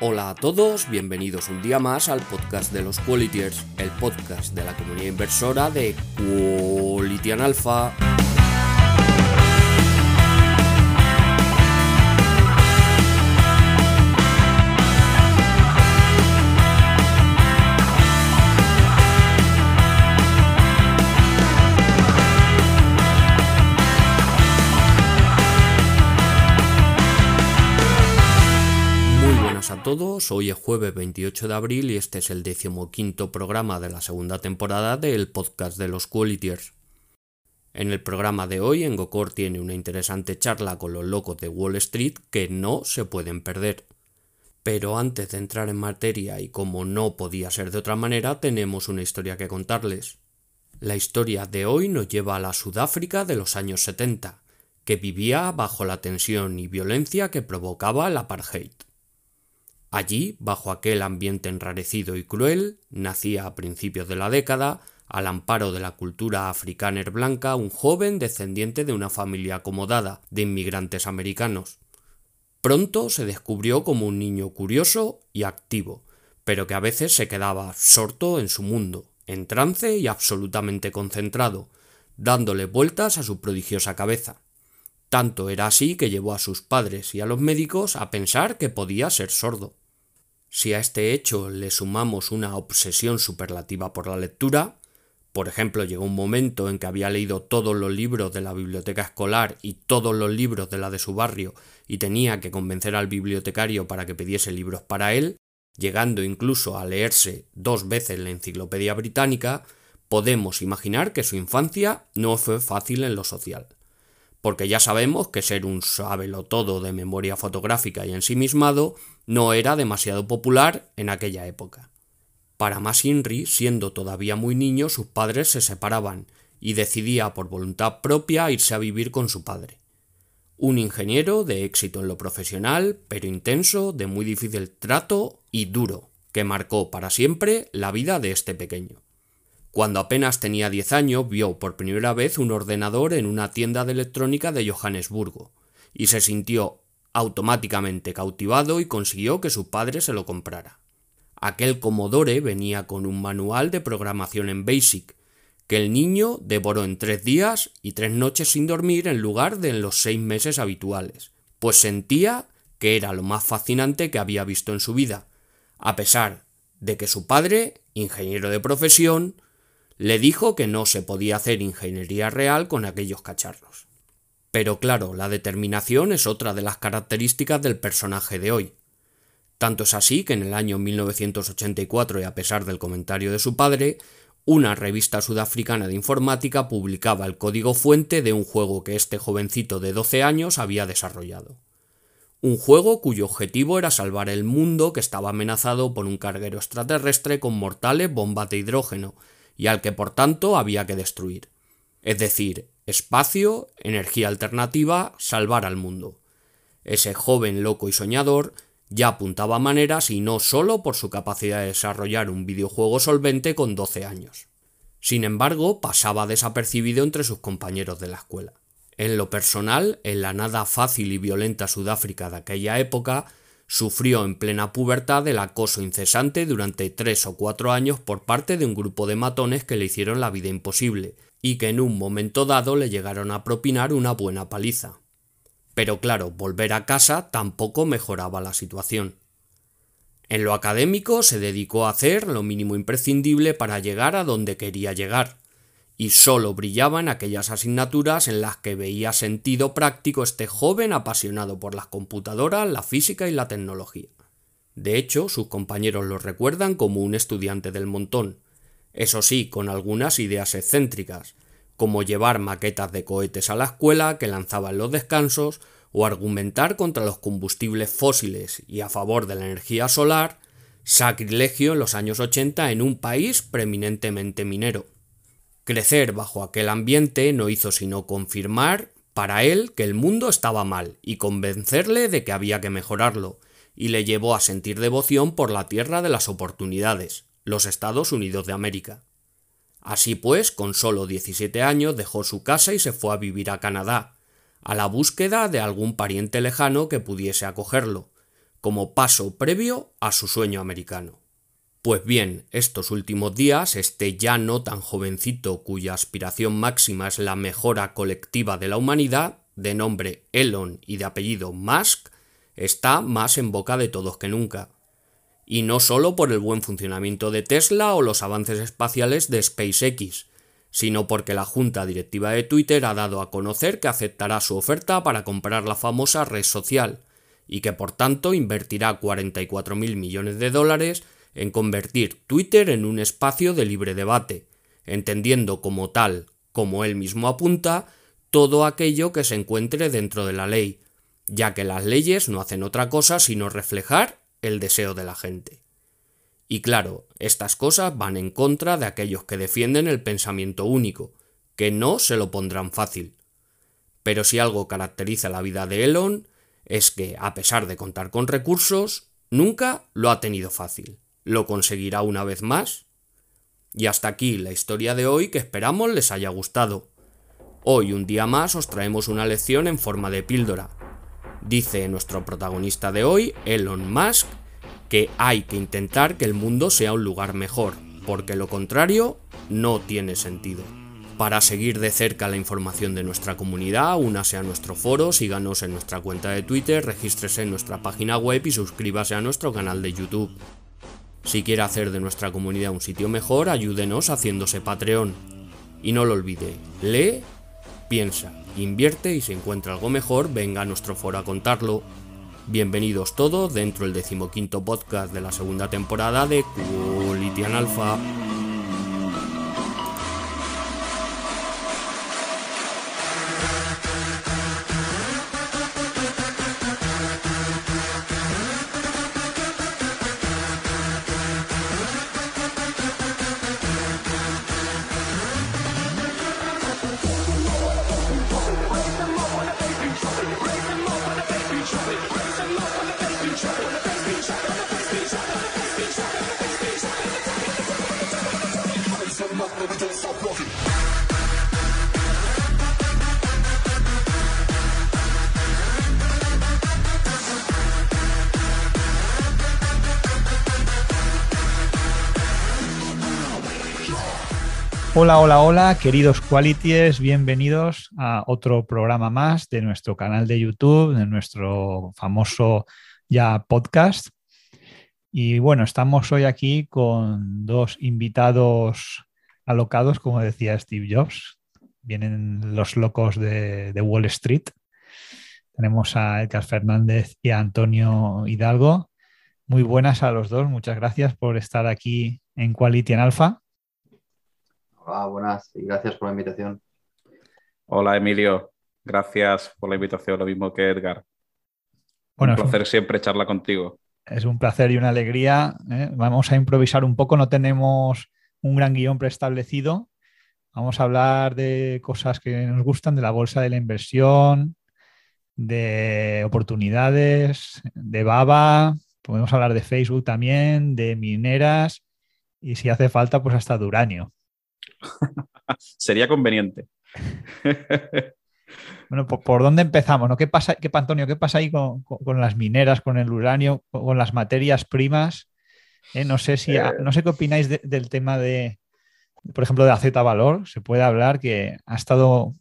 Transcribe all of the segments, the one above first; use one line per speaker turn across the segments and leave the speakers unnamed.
Hola a todos, bienvenidos un día más al podcast de los Qualitiers, el podcast de la comunidad inversora de Qualitian Alpha. Todos, hoy es jueves 28 de abril y este es el decimoquinto programa de la segunda temporada del podcast de los Qualitiers. En el programa de hoy, Engocor tiene una interesante charla con los locos de Wall Street que no se pueden perder. Pero antes de entrar en materia y como no podía ser de otra manera, tenemos una historia que contarles. La historia de hoy nos lleva a la Sudáfrica de los años 70, que vivía bajo la tensión y violencia que provocaba el apartheid. Allí, bajo aquel ambiente enrarecido y cruel, nacía a principios de la década, al amparo de la cultura africana blanca, un joven descendiente de una familia acomodada de inmigrantes americanos. Pronto se descubrió como un niño curioso y activo, pero que a veces se quedaba absorto en su mundo, en trance y absolutamente concentrado, dándole vueltas a su prodigiosa cabeza. Tanto era así que llevó a sus padres y a los médicos a pensar que podía ser sordo. Si a este hecho le sumamos una obsesión superlativa por la lectura, por ejemplo, llegó un momento en que había leído todos los libros de la biblioteca escolar y todos los libros de la de su barrio y tenía que convencer al bibliotecario para que pidiese libros para él, llegando incluso a leerse dos veces la enciclopedia británica, podemos imaginar que su infancia no fue fácil en lo social. Porque ya sabemos que ser un todo de memoria fotográfica y ensimismado no era demasiado popular en aquella época. Para más Inri, siendo todavía muy niño, sus padres se separaban y decidía por voluntad propia irse a vivir con su padre. Un ingeniero de éxito en lo profesional, pero intenso, de muy difícil trato y duro, que marcó para siempre la vida de este pequeño. Cuando apenas tenía diez años vio por primera vez un ordenador en una tienda de electrónica de Johannesburgo y se sintió automáticamente cautivado y consiguió que su padre se lo comprara. Aquel Commodore venía con un manual de programación en BASIC, que el niño devoró en tres días y tres noches sin dormir en lugar de en los seis meses habituales, pues sentía que era lo más fascinante que había visto en su vida, a pesar de que su padre, ingeniero de profesión, le dijo que no se podía hacer ingeniería real con aquellos cacharros. Pero claro, la determinación es otra de las características del personaje de hoy. Tanto es así que en el año 1984, y a pesar del comentario de su padre, una revista sudafricana de informática publicaba el código fuente de un juego que este jovencito de 12 años había desarrollado. Un juego cuyo objetivo era salvar el mundo que estaba amenazado por un carguero extraterrestre con mortales bombas de hidrógeno y al que por tanto había que destruir. Es decir, espacio, energía alternativa, salvar al mundo. Ese joven loco y soñador ya apuntaba maneras y no solo por su capacidad de desarrollar un videojuego solvente con 12 años. Sin embargo, pasaba desapercibido entre sus compañeros de la escuela. En lo personal, en la nada fácil y violenta Sudáfrica de aquella época, Sufrió en plena pubertad el acoso incesante durante tres o cuatro años por parte de un grupo de matones que le hicieron la vida imposible, y que en un momento dado le llegaron a propinar una buena paliza. Pero claro, volver a casa tampoco mejoraba la situación. En lo académico se dedicó a hacer lo mínimo imprescindible para llegar a donde quería llegar, y sólo brillaban aquellas asignaturas en las que veía sentido práctico este joven apasionado por las computadoras, la física y la tecnología. De hecho, sus compañeros lo recuerdan como un estudiante del montón, eso sí, con algunas ideas excéntricas, como llevar maquetas de cohetes a la escuela que lanzaba en los descansos, o argumentar contra los combustibles fósiles y a favor de la energía solar, sacrilegio en los años 80 en un país preeminentemente minero. Crecer bajo aquel ambiente no hizo sino confirmar para él que el mundo estaba mal y convencerle de que había que mejorarlo, y le llevó a sentir devoción por la tierra de las oportunidades, los Estados Unidos de América. Así pues, con solo 17 años dejó su casa y se fue a vivir a Canadá, a la búsqueda de algún pariente lejano que pudiese acogerlo, como paso previo a su sueño americano. Pues bien, estos últimos días, este ya no tan jovencito cuya aspiración máxima es la mejora colectiva de la humanidad, de nombre Elon y de apellido Musk, está más en boca de todos que nunca. Y no solo por el buen funcionamiento de Tesla o los avances espaciales de SpaceX, sino porque la junta directiva de Twitter ha dado a conocer que aceptará su oferta para comprar la famosa red social, y que por tanto invertirá 44.000 millones de dólares en convertir Twitter en un espacio de libre debate, entendiendo como tal, como él mismo apunta, todo aquello que se encuentre dentro de la ley, ya que las leyes no hacen otra cosa sino reflejar el deseo de la gente. Y claro, estas cosas van en contra de aquellos que defienden el pensamiento único, que no se lo pondrán fácil. Pero si algo caracteriza la vida de Elon, es que, a pesar de contar con recursos, nunca lo ha tenido fácil. ¿Lo conseguirá una vez más? Y hasta aquí la historia de hoy que esperamos les haya gustado. Hoy un día más os traemos una lección en forma de píldora. Dice nuestro protagonista de hoy, Elon Musk, que hay que intentar que el mundo sea un lugar mejor, porque lo contrario no tiene sentido. Para seguir de cerca la información de nuestra comunidad, únase a nuestro foro, síganos en nuestra cuenta de Twitter, regístrese en nuestra página web y suscríbase a nuestro canal de YouTube. Si quiere hacer de nuestra comunidad un sitio mejor, ayúdenos haciéndose Patreon. Y no lo olvide, lee, piensa, invierte y si encuentra algo mejor, venga a nuestro foro a contarlo. Bienvenidos todos dentro del decimoquinto podcast de la segunda temporada de Qualitian Alpha.
Hola, hola, hola, queridos Qualities, bienvenidos a otro programa más de nuestro canal de YouTube, de nuestro famoso ya podcast. Y bueno, estamos hoy aquí con dos invitados alocados, como decía Steve Jobs. Vienen los locos de, Wall Street. Tenemos a Edgar Fernández y a Antonio Hidalgo. Muy buenas a los dos. Muchas gracias por estar aquí en Quality en Alpha.
Hola, buenas y gracias por la invitación.
Hola, Emilio. Gracias por la invitación, lo mismo que Edgar. Bueno, un placer siempre charla contigo.
Es un placer y una alegría. ¿eh? Vamos a improvisar un poco, no tenemos un gran guion preestablecido. Vamos a hablar de cosas que nos gustan, de la bolsa de la inversión, de oportunidades, de Baba, podemos hablar de Facebook también, de mineras y si hace falta, pues hasta de uranio.
Sería conveniente.
bueno, ¿por, dónde empezamos? ¿no? ¿Qué pasa, qué, Antonio, qué pasa ahí con, las mineras, con el uranio, con las materias primas? Eh, no, sé si, eh. no sé qué opináis del tema de, por ejemplo, de Z Valor. Se puede hablar que ha estado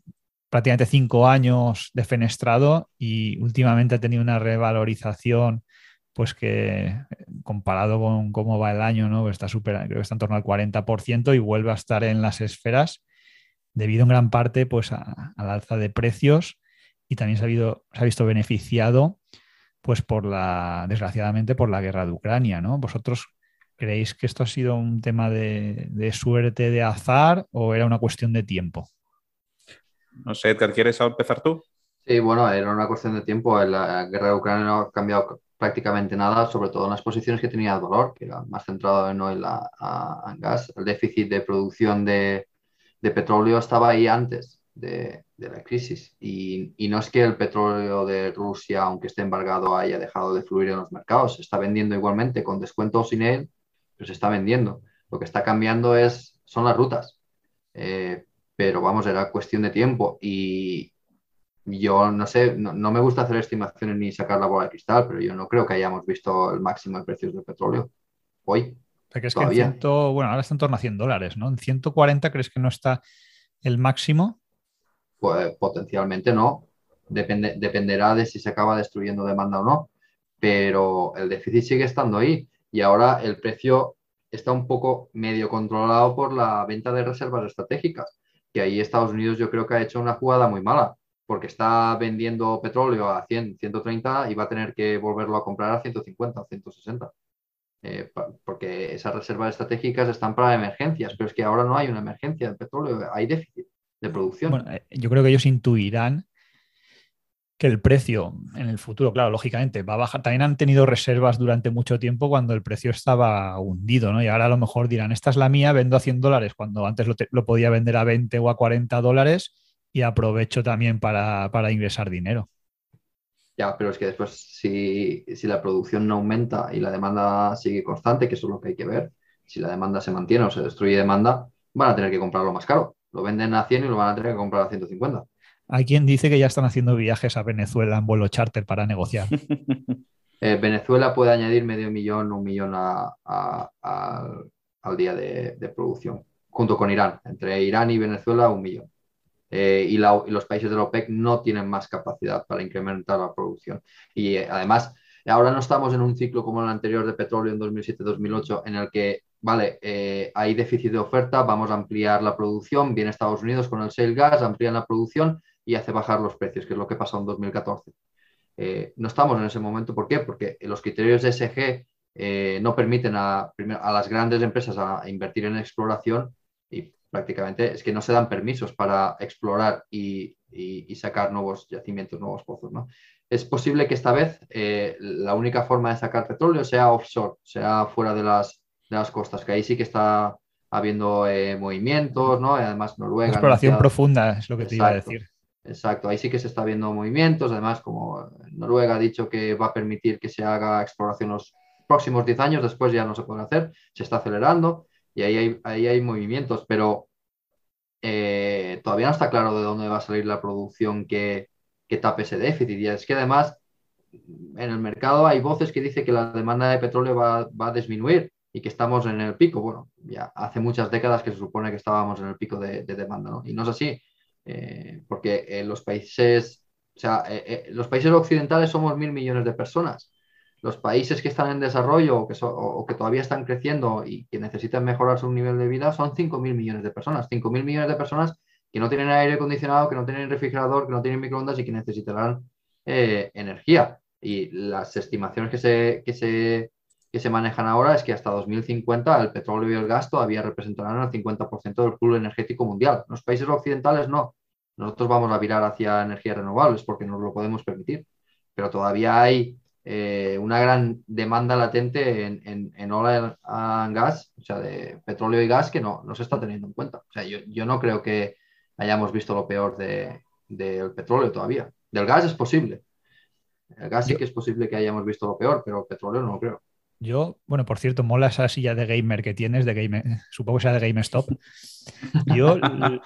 prácticamente cinco años defenestrado y últimamente ha tenido una revalorización pues que comparado con cómo va el año, ¿no? Está super, creo que está en torno al 40% y vuelve a estar en las esferas debido en gran parte pues a, al alza de precios y también se ha, se ha visto beneficiado pues por la, desgraciadamente, por la guerra de Ucrania, ¿no? ¿Vosotros creéis que esto ha sido un tema de, de suerte, de azar o era una cuestión de tiempo?
No sé, ¿te ¿quieres empezar tú?
Sí, bueno, era una cuestión de tiempo. La guerra de Ucrania no ha cambiado prácticamente nada, sobre todo en las posiciones que tenía el dolor, que era más centrado en oil a, gas. El déficit de producción de, petróleo estaba ahí antes de, la crisis. Y, no es que el petróleo de Rusia, aunque esté embargado, haya dejado de fluir en los mercados. Se está vendiendo igualmente, con descuento o sin él, pero se está vendiendo. Lo que está cambiando es, son las rutas. Eh, pero vamos, era cuestión de tiempo. Y, yo no sé, no, me gusta hacer estimaciones ni sacar la bola de cristal, pero yo no creo que hayamos visto el máximo de precios del petróleo hoy.
es que en bueno, ahora está en torno a 100 dólares, ¿no? ¿En 140 crees que no está el máximo?
Pues potencialmente no. Depende, dependerá de si se acaba destruyendo demanda o no. Pero el déficit sigue estando ahí. Y ahora el precio está un poco medio controlado por la venta de reservas estratégicas. Que ahí Estados Unidos yo creo que ha hecho una jugada muy mala porque está vendiendo petróleo a 100, 130 y va a tener que volverlo a comprar a 150, 160. Eh, porque esas reservas estratégicas están para emergencias, pero es que ahora no hay una emergencia de petróleo, hay déficit de producción.
Eh, yo creo que ellos intuirán que el precio en el futuro, claro, lógicamente va a bajar. También han tenido reservas durante mucho tiempo cuando el precio estaba hundido, ¿no? Y ahora a lo mejor dirán, esta es la mía, vendo a 100 dólares cuando antes lo podía vender a 20 o a 40 dólares y aprovecho también para, ingresar dinero.
Ya, pero es que después si, la producción no aumenta y la demanda sigue constante, que eso es lo que hay que ver, si la demanda se mantiene o se destruye demanda, van a tener que comprarlo más caro. Lo venden a 100 y lo van a tener que comprar a 150.
Hay quien dice que ya están haciendo viajes a Venezuela en vuelo charter para negociar.
Eh, Venezuela puede añadir medio millón, un millón al día de producción, junto con Irán. Entre Irán y Venezuela, un millón. Eh, y, los países de la OPEC no tienen más capacidad para incrementar la producción. Y eh, además, ahora no estamos en un ciclo como el anterior de petróleo en 2007-2008, en el que, vale, eh, hay déficit de oferta, vamos a ampliar la producción, viene Estados Unidos con el shale gas, amplían la producción y hace bajar los precios, que es lo que pasó en 2014. no estamos en ese momento, ¿por qué? Porque los criterios de SG no permiten a, a, las grandes empresas invertir en exploración y prácticamente es que no se dan permisos para explorar y, sacar nuevos yacimientos, nuevos pozos. ¿no? Es posible que esta vez eh, la única forma de sacar petróleo sea offshore, sea fuera de las, de las costas, que ahí sí que está habiendo eh, movimientos, ¿no? además Noruega.
Exploración profunda es lo que te iba a decir.
Exacto, ahí sí que se está viendo movimientos, además como Noruega ha dicho que va a permitir que se haga exploración los próximos 10 años, después ya no se puede hacer, se está acelerando y ahí hay, movimientos, pero eh, todavía no está claro de dónde va a salir la producción que, que tape ese déficit. Y es que además en el mercado hay voces que dicen que la demanda de petróleo va, a disminuir y que estamos en el pico. Bueno, ya hace muchas décadas que se supone que estábamos en el pico de, demanda, ¿no? Y no es así, eh, porque en los países, o sea, eh, los países occidentales somos mil millones de personas los países que están en desarrollo o que, o que, todavía están creciendo y que necesitan mejorar su nivel de vida son 5.000 millones de personas. 5.000 millones de personas que no tienen aire acondicionado, que no tienen refrigerador, que no tienen microondas y que necesitarán eh, energía. Y las estimaciones que se, que, se, que se manejan ahora es que hasta 2050 el petróleo y el gas todavía representarán el 50% del pool energético mundial. Los países occidentales no. Nosotros vamos a virar hacia energías renovables porque nos lo podemos permitir. Pero todavía hay eh, una gran demanda latente en, en, en oil and gas, o sea, de petróleo y gas que no, no se está teniendo en cuenta. O sea, yo, yo no creo que hayamos visto lo peor del de, petróleo todavía. Del gas es posible. El gas sí que es posible que hayamos visto lo peor, pero el petróleo no lo creo.
Yo, bueno, por cierto, mola esa silla de gamer que tienes, de gamer, supongo que sea de GameStop. Yo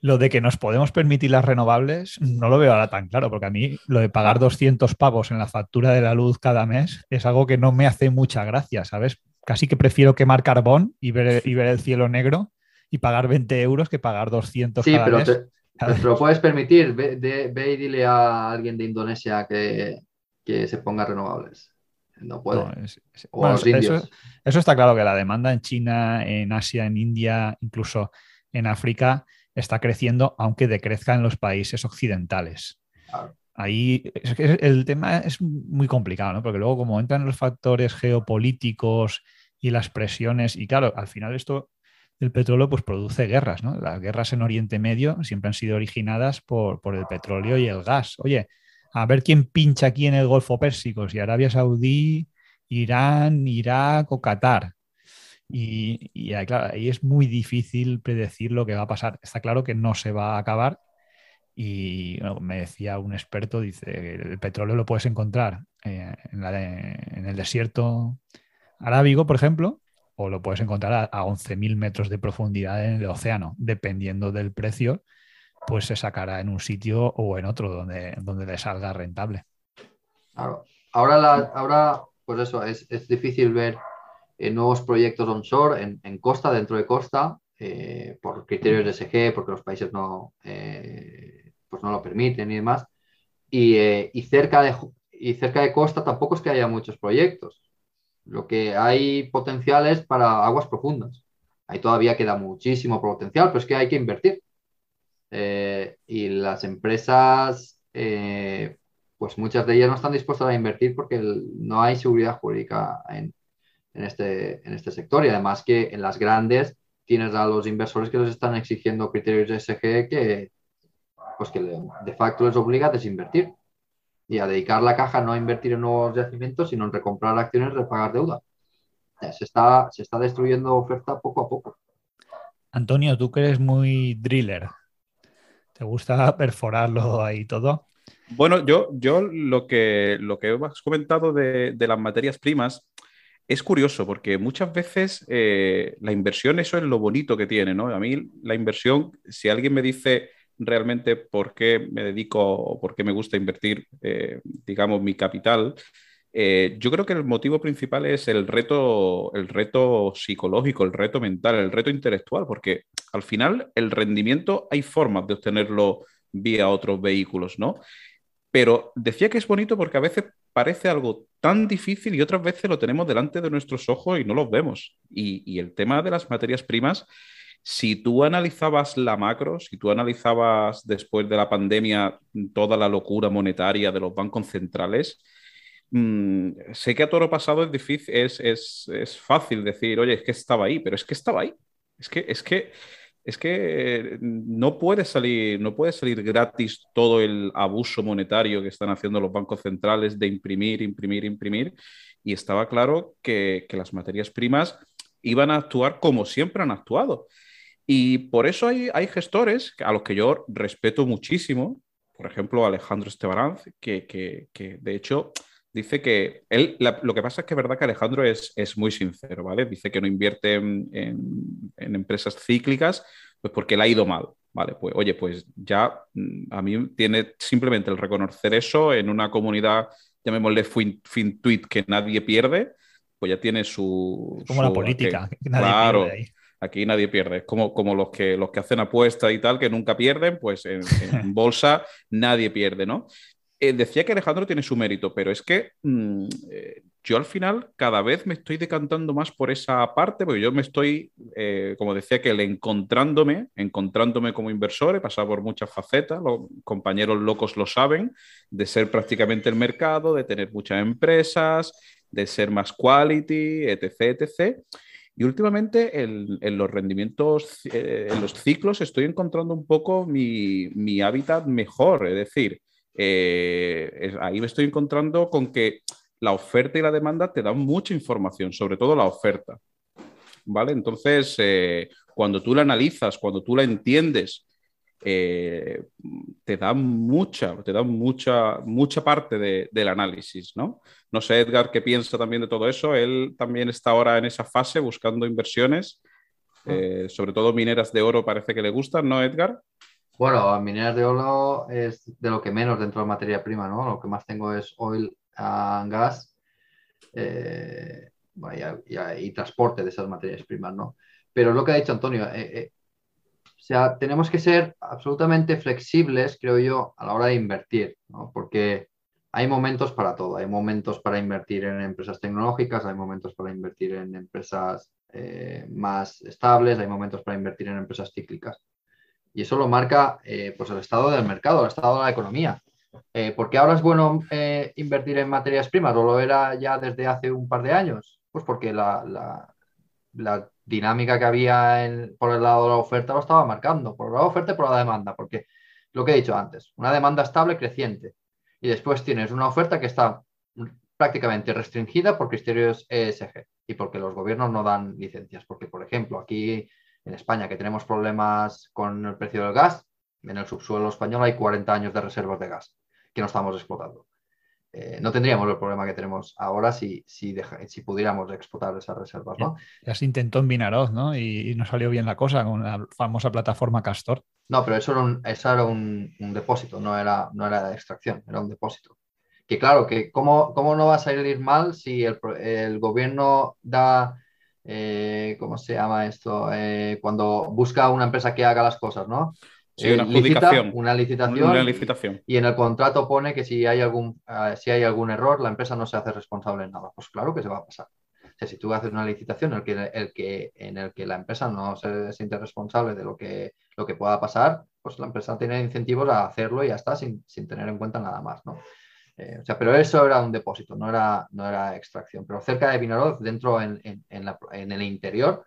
lo de que nos podemos permitir las renovables no lo veo ahora tan claro, porque a mí lo de pagar 200 pavos en la factura de la luz cada mes es algo que no me hace mucha gracia, ¿sabes? Casi que prefiero quemar carbón y ver, y ver el cielo negro y pagar 20 euros que pagar 200
sí,
pero
Te, lo puedes permitir. Ve, y dile a alguien de Indonesia que, se ponga renovables. No puede.
eso, eso está claro que la demanda en China, en Asia, en India, incluso en África está creciendo, aunque decrezca en los países occidentales. Ahí el tema es muy complicado, ¿no? Porque luego, como entran los factores geopolíticos y las presiones, y claro, al final esto del petróleo pues produce guerras, ¿no? Las guerras en Oriente Medio siempre han sido originadas por, por el petróleo y el gas. Oye, a ver quién pincha aquí en el Golfo Pérsico, si Arabia Saudí, Irán, Irak o Qatar. Y, claro, ahí es muy difícil predecir lo que va a pasar. Está claro que no se va a acabar. Y me decía un experto, dice, el petróleo lo puedes encontrar eh, en, el desierto arábigo, por ejemplo, o lo puedes encontrar a, 11.000 metros de profundidad en el océano, dependiendo del precio pues se sacará en un sitio o en otro donde, donde le salga rentable.
Claro. Ahora, ahora pues eso, es, difícil ver eh, nuevos proyectos onshore en, costa, dentro de costa, eh, por criterios de SG, porque los países no, eh, pues no lo permiten y demás. Y, cerca de, y cerca de costa tampoco es que haya muchos proyectos. Lo que hay potencial es para aguas profundas. Ahí todavía queda muchísimo potencial, pero es que hay que invertir. y las empresas, pues muchas de ellas no están dispuestas a invertir porque no hay seguridad jurídica en, este, en este sector. Y además que en las grandes tienes a los inversores que les están exigiendo criterios de SG que, pues que de facto les obliga a desinvertir y a dedicar la caja no a invertir en nuevos yacimientos, sino en recomprar acciones, repagar deuda. Se está, se está destruyendo oferta poco a poco.
Antonio, tú que eres muy driller, ¿te gusta perforarlo ahí todo?
Bueno, yo, yo lo, que, lo que has comentado de, las materias primas es curioso porque muchas veces eh, la inversión, eso es lo bonito que tiene, ¿no? A mí la inversión, si alguien me dice realmente por qué me dedico o por qué me gusta invertir, eh, digamos, mi capital, eh, yo creo que el motivo principal es el reto, el reto psicológico, el reto mental, el reto intelectual, porque al final el rendimiento hay formas de obtenerlo vía otros vehículos, ¿no? pero decía que es bonito porque a veces parece algo tan difícil y otras veces lo tenemos delante de nuestros ojos y no los vemos. Y, el tema de las materias primas, si tú analizabas la macro, si tú analizabas después de la pandemia toda la locura monetaria de los bancos centrales, mm, sé que a toro pasado es difícil, es, es, fácil decir, oye, es que estaba ahí, pero es que estaba ahí. Es que, es que es que no puede salir, no puede salir gratis todo el abuso monetario que están haciendo los bancos centrales de imprimir, imprimir, imprimir. Y estaba claro que, las materias primas iban a actuar como siempre han actuado. Y por eso hay, hay gestores a los que yo respeto muchísimo, por ejemplo, Alejandro Estebaranz, que, que, de hecho dice que él, lo que pasa es que es verdad que Alejandro es, es muy sincero, ¿vale? Dice que no invierte en, en, empresas cíclicas, pues porque le ha ido mal, ¿vale? Pues oye, pues ya mm, a mí tiene simplemente el reconocer eso en una comunidad, llamémosle FinTweet, que nadie pierde, pues ya tiene su...
Como la política,
nadie claro, pierde ahí. Aquí nadie pierde. Es como, como los, que, los que hacen apuestas y tal, que nunca pierden, pues en, en bolsa nadie pierde, ¿no? Eh, decía que Alejandro tiene su mérito, pero es que mm, eh, yo al final cada vez me estoy decantando más por esa parte, porque yo me estoy, eh, como decía, que el encontrándome, encontrándome como inversor, he pasado por muchas facetas, los compañeros locos lo saben, de ser prácticamente el mercado, de tener muchas empresas, de ser más quality, etc., etc. Y últimamente en, los rendimientos, en los ciclos, estoy encontrando un poco mi, mi hábitat mejor, es decir, eh, ahí me estoy encontrando con que la oferta y la demanda te dan mucha información, sobre todo la oferta. ¿Vale? Entonces, eh, cuando tú la analizas, cuando tú la entiendes, eh, te da mucha, te da mucha, mucha parte del análisis, ¿no? No sé, Edgar, qué piensa también de todo eso. Él también está ahora en esa fase buscando inversiones, ah. sobre todo mineras de oro parece que le gustan, ¿no, Edgar?
Bueno, mineras de oro es de lo que menos dentro de materia prima, ¿no? Lo que más tengo es oil and gas eh, y, transporte de esas materias primas, ¿no? Pero lo que ha dicho Antonio, eh, eh, o sea, tenemos que ser absolutamente flexibles, creo yo, a la hora de invertir, ¿no? Porque hay momentos para todo. Hay momentos para invertir en empresas tecnológicas, hay momentos para invertir en empresas más estables, hay momentos para invertir en empresas cíclicas. Y eso lo marca eh, pues el estado del mercado, el estado de la economía. Eh, ¿Por qué ahora es bueno eh, invertir en materias primas o lo era ya desde hace un par de años? Pues porque la, dinámica que había por el lado de la oferta lo estaba marcando, por la oferta y por la demanda, porque lo que he dicho antes, una demanda estable creciente y después tienes una oferta que está prácticamente restringida por criterios ESG y porque los gobiernos no dan licencias, porque por ejemplo aquí en España, que tenemos problemas con el precio del gas, en el subsuelo español hay 40 años de reservas de gas que no estamos explotando. eh, no tendríamos el problema que tenemos ahora si, si, si pudiéramos explotar esas reservas, ¿no?
Ya se intentó en Vinaroz, ¿no? Y, no salió bien la cosa con la famosa plataforma Castor.
No, pero eso era un, eso era un, depósito, no era, no era de extracción, era un depósito. Que claro, que cómo, cómo no va a salir mal si el, el gobierno da, eh, ¿cómo se llama esto? Eh, cuando busca una empresa que haga las cosas, ¿no?
Sí, una, licitación,
una licitación. Y en el contrato pone que si hay, algún, eh, si hay algún error, la empresa no se hace responsable en nada. Pues claro que se va a pasar. O sea, si tú haces una licitación en el que, el que, en el que la empresa no se siente responsable de lo que, lo que pueda pasar, pues la empresa tiene incentivos a hacerlo y ya está, sin, tener en cuenta nada más, ¿no? Eh, o sea, pero eso era un depósito, no era, no era extracción. Pero cerca de Vinaroz, dentro en, en, en el interior,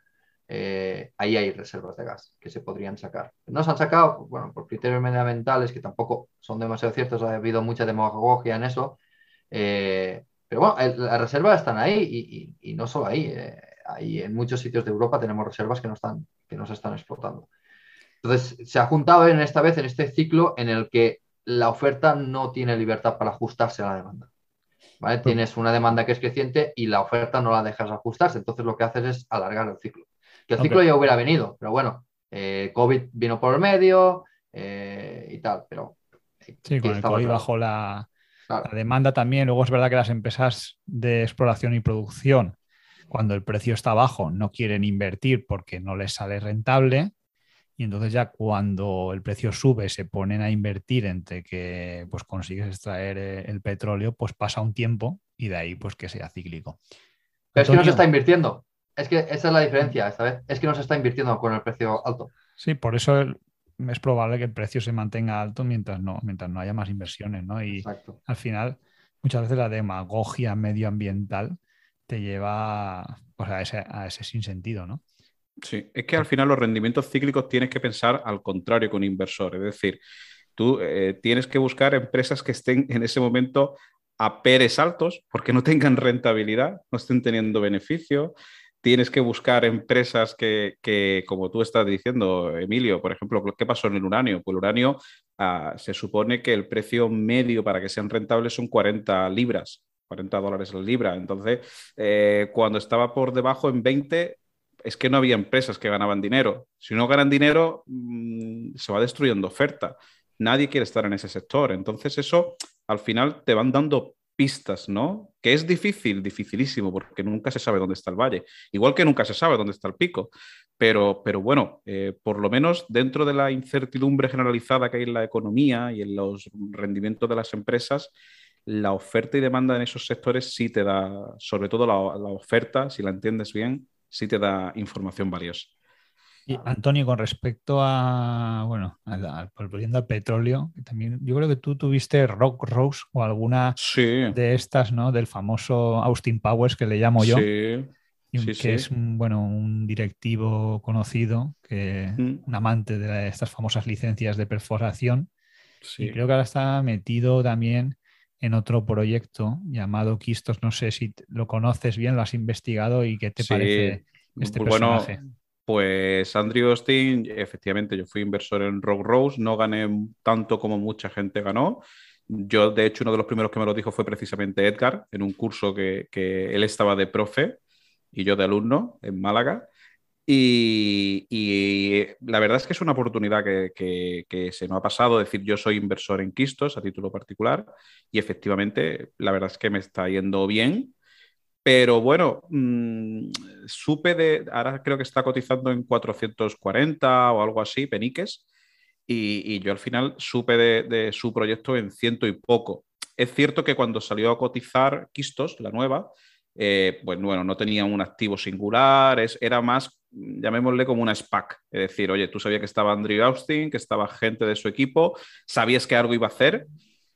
eh, ahí hay reservas de gas que se podrían sacar. No se han sacado, bueno, por criterios medioambientales que tampoco son demasiado ciertos, ha habido mucha demagogia en eso, eh, pero bueno, las reservas están ahí y, no solo ahí, eh, ahí en muchos sitios de Europa tenemos reservas que no, están, que no se están explotando. Entonces, se ha juntado en esta vez, en este ciclo, en el que la oferta no tiene libertad para ajustarse a la demanda. ¿vale? Tienes una demanda que es creciente y la oferta no la dejas ajustarse. Entonces, lo que haces es alargar el ciclo. Que el ciclo ya hubiera venido, pero bueno, eh, COVID vino por el medio eh, y tal, pero...
Eh, sí, con el COVID bajó la, demanda también. Luego es verdad que las empresas de exploración y producción, cuando el precio está bajo, no quieren invertir porque no les sale rentable. Y entonces ya cuando el precio sube se ponen a invertir entre que pues consigues extraer el petróleo, pues pasa un tiempo y de ahí pues que sea cíclico.
Pero es que no se está invirtiendo. Es que esa es la diferencia esta vez. Es que no se está invirtiendo con el precio alto.
Sí, por eso es probable que el precio se mantenga alto mientras no, mientras no haya más inversiones, ¿no? Y al final, muchas veces la demagogia medioambiental te lleva pues, a, ese, a ese sinsentido, ¿no?
Sí, es que al final los rendimientos cíclicos tienes que pensar al contrario con inversores. Es decir, tú eh, tienes que buscar empresas que estén en ese momento a peres altos porque no tengan rentabilidad, no estén teniendo beneficio, tienes que buscar empresas que, como tú estás diciendo, Emilio, por ejemplo, ¿qué pasó en el uranio? Pues el uranio ah, se supone que el precio medio para que sean rentables son 40 libras, 40 dólares la libra. Entonces, eh, cuando estaba por debajo en 20, es que no había empresas que ganaban dinero. Si no ganan dinero, mm, se va destruyendo oferta. Nadie quiere estar en ese sector. Entonces, eso al final te van dando pistas, ¿no? Que es difícil, dificilísimo, porque nunca se sabe dónde está el valle, igual que nunca se sabe dónde está el pico. Pero, pero bueno, eh, por lo menos dentro de la incertidumbre generalizada que hay en la economía y en los rendimientos de las empresas, la oferta y demanda en esos sectores sí te da, sobre todo la oferta, si la entiendes bien, sí te da información valiosa.
Y Antonio, con respecto a, bueno, volviendo al petróleo, también yo creo que tú tuviste Rock Rose o alguna de estas, ¿no? Del famoso Austin Powers que le llamo yo. Sí. que es un, bueno, un directivo conocido, que, mm. un amante de estas famosas licencias de perforación. Y creo que ahora está metido también en otro proyecto llamado Quistos. No sé si lo conoces bien, lo has investigado y qué te parece este pues personaje.
Pues Andrew Austin, efectivamente, yo fui inversor en Rogue Rose, no gané tanto como mucha gente ganó. Yo, de hecho, uno de los primeros que me lo dijo fue precisamente Edgar, en un curso que, él estaba de profe y yo de alumno en Málaga. Y, la verdad es que es una oportunidad que, que, se nos ha pasado. decir, yo soy inversor en Quistos a título particular y efectivamente la verdad es que me está yendo bien. Pero bueno, mm, supe de, ahora creo que está cotizando en 440 o algo así, peniques, y, yo al final supe de, su proyecto en ciento y poco. Es cierto que cuando salió a cotizar Quistos, la nueva, eh, pues bueno, no tenía un activo singular, era más, llamémosle como una SPAC. Es decir, oye, tú sabías que estaba Andrew Austin, que estaba gente de su equipo, sabías que algo iba a hacer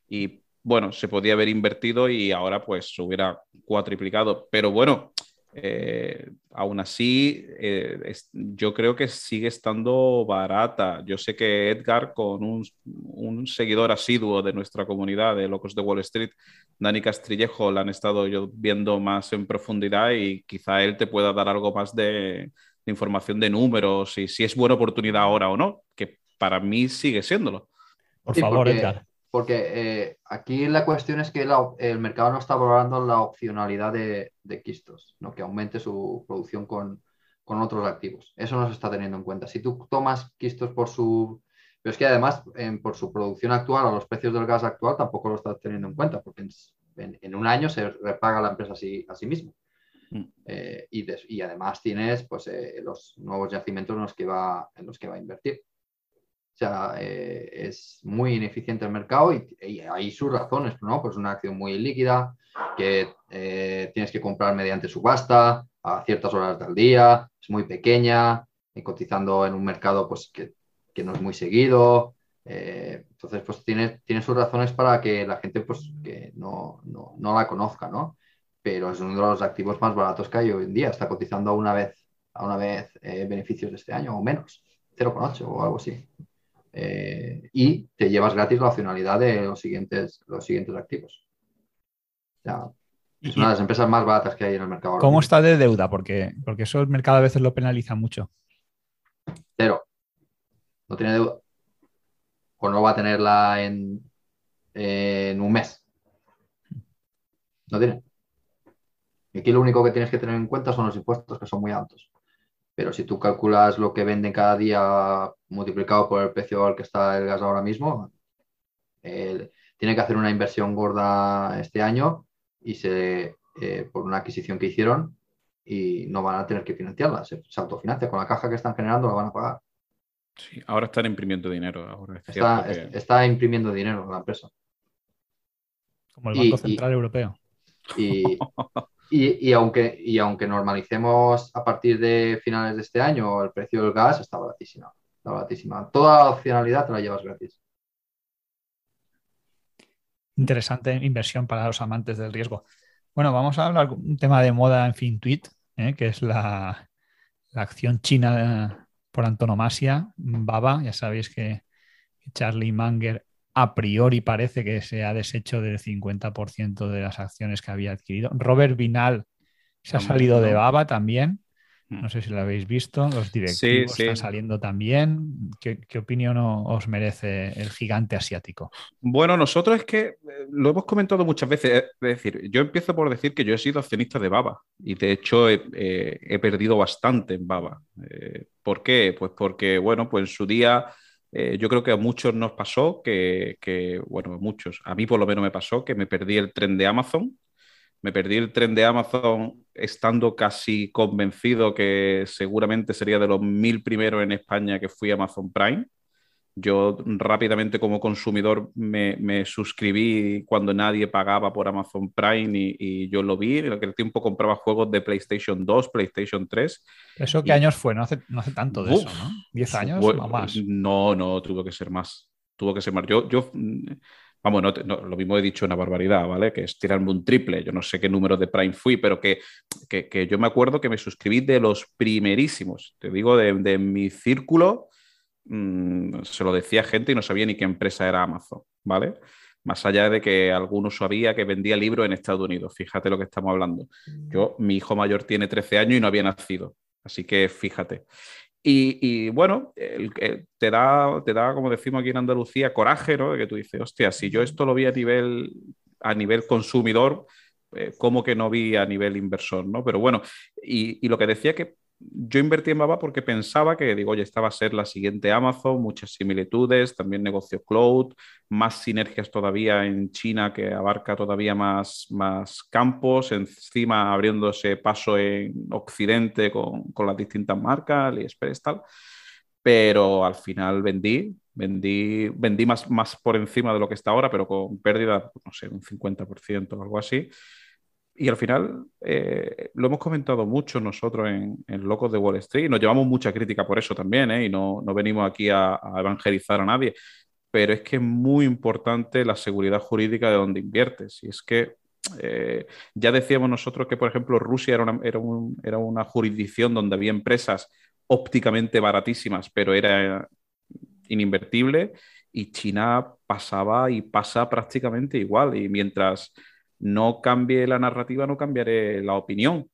y bueno, se podía haber invertido y ahora pues se hubiera cuatriplicado. Pero bueno, eh, aún así, eh, yo creo que sigue estando barata. Yo sé que Edgar, con un, seguidor asiduo de nuestra comunidad de Locos de Wall Street, Dani Castrillejo, la han estado yo viendo más en profundidad y quizá él te pueda dar algo más de, información de números y si es buena oportunidad ahora o no, que para mí sigue siéndolo.
Por favor, Edgar.
porque eh, aquí la cuestión es que el mercado no está valorando la opcionalidad de, de quistos, ¿no? que aumente su producción con, con, otros activos. Eso no se está teniendo en cuenta. Si tú tomas quistos por su... Pero es que además, por su producción actual o los precios del gas actual, tampoco lo estás teniendo en cuenta, porque en, en, un año se repaga la empresa a sí, a sí mismo. Mm. Eh, y, y, además tienes pues, eh, los nuevos yacimientos en los que va, en los que va a invertir. O sea, eh, es muy ineficiente el mercado y, hay sus razones, ¿no? Pues una acción muy líquida que eh, tienes que comprar mediante subasta a ciertas horas del día, es muy pequeña, y cotizando en un mercado pues, que, no es muy seguido. Eh, entonces, pues tiene, tiene sus razones para que la gente pues, que no, no, la conozca, ¿no? Pero es uno de los activos más baratos que hay hoy en día. Está cotizando a una vez, a una vez beneficios de este año o menos, 0,8 o algo así. Eh, y te llevas gratis la opcionalidad de los siguientes, los siguientes activos. es una de las empresas más baratas que hay en el mercado.
¿Cómo está de deuda? Porque, porque eso el mercado a veces lo penaliza mucho.
Cero. No tiene deuda. O no va a tenerla en, en un mes. No tiene. Aquí lo único que tienes que tener en cuenta son los impuestos, que son muy altos. Pero si tú calculas lo que venden cada día multiplicado por el precio al que está el gas ahora mismo, tiene que hacer una inversión gorda este año y se, eh, por una adquisición que hicieron y no van a tener que financiarla. Se, autofinancia con la caja que están generando, la van a pagar.
Sí, ahora están imprimiendo dinero. Ahora
está, imprimiendo dinero la empresa.
Como el Banco Central Europeo.
Y, Y, aunque, y aunque normalicemos a partir de finales de este año, el precio del gas está baratísima. Está. Toda la opcionalidad te la llevas gratis.
Interesante inversión para los amantes del riesgo. Bueno, vamos a hablar un tema de moda en FinTweet, ¿eh? que es la, la, acción china por antonomasia, Baba. Ya sabéis que Charlie Munger a priori parece que se ha deshecho del 50% de las acciones que había adquirido. Robert Vinal se ha salido de Baba también. Mm. No sé si lo habéis visto. Los directivos están saliendo también. ¿Qué, opinión os merece el gigante asiático?
Bueno, nosotros es que eh, lo hemos comentado muchas veces. Es decir, yo empiezo por decir que yo he sido accionista de Baba y de hecho he, eh, perdido bastante en Baba. Eh, ¿Por qué? Pues porque, bueno, pues en su día eh, yo creo que a muchos nos pasó que, bueno, a muchos, a mí por lo menos me pasó que me perdí el tren de Amazon. Me perdí el tren de Amazon estando casi convencido que seguramente sería de los mil primeros en España que fui a Amazon Prime. Yo rápidamente como consumidor me, suscribí cuando nadie pagaba por Amazon Prime y, yo lo vi. En aquel tiempo compraba juegos de PlayStation 2, PlayStation 3.
¿Eso qué años fue? No hace, no hace tanto de eso, ¿no? ¿10 años o más?
No, no, tuvo que ser más. Tuvo que ser más. Yo, yo vamos, no, lo mismo he dicho una barbaridad, ¿vale? Que es tirarme un triple. Yo no sé qué número de Prime fui, pero que, que, yo me acuerdo que me suscribí de los primerísimos. Te digo, de, de mi círculo Mm, se lo decía gente y no sabía ni qué empresa era Amazon, ¿vale? Más allá de que alguno sabía que vendía libros en Estados Unidos, fíjate lo que estamos hablando. Yo, mi hijo mayor tiene 13 años y no había nacido, así que fíjate. Y, bueno, te, da, te da, como decimos aquí en Andalucía, coraje, ¿no? De que tú dices, hostia, si yo esto lo vi a nivel, a nivel consumidor, eh, ¿cómo que no vi a nivel inversor, ¿no? Pero bueno, y, y lo que decía que yo invertí en Baba porque pensaba que, digo, oye, esta va a ser la siguiente Amazon, muchas similitudes, también negocio cloud, más sinergias todavía en China que abarca todavía más, más campos, encima abriéndose paso en Occidente con, las distintas marcas, AliExpress, tal. Pero al final vendí, vendí, vendí más, más por encima de lo que está ahora, pero con pérdida, no sé, un 50% o algo así. Y al final eh, lo hemos comentado mucho nosotros en, Locos de Wall Street nos llevamos mucha crítica por eso también, ¿eh? y no, no, venimos aquí a, evangelizar a nadie, pero es que es muy importante la seguridad jurídica de donde inviertes. Y es que eh, ya decíamos nosotros que, por ejemplo, Rusia era una, era, era una jurisdicción donde había empresas ópticamente baratísimas, pero era ininvertible, y China pasaba y pasa prácticamente igual. Y mientras no cambie la narrativa, no cambiaré la opinión.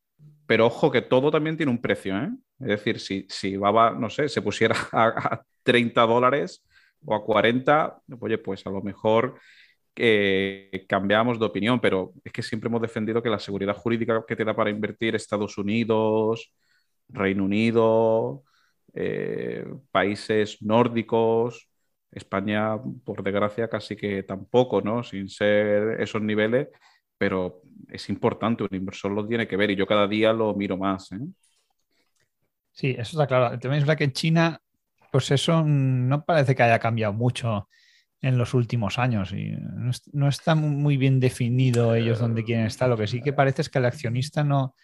Pero ojo que todo también tiene un precio, ¿eh? Es decir, si, si Baba, no sé, se pusiera a, 30 dólares, o a 40, oye, pues a lo mejor eh, cambiamos de opinión, pero es que siempre hemos defendido que la seguridad jurídica que te da para invertir Estados Unidos, Reino Unido, eh, países nórdicos, España, por desgracia, casi que tampoco, ¿no? Sin ser esos niveles, pero es importante, un inversor lo tiene que ver y yo cada día lo miro más. ¿eh?
Sí, eso está claro. También es verdad que en China, pues eso no parece que haya cambiado mucho en los últimos años y no, está muy bien definido ellos dónde quieren estar. Lo que sí que parece es que el accionista no,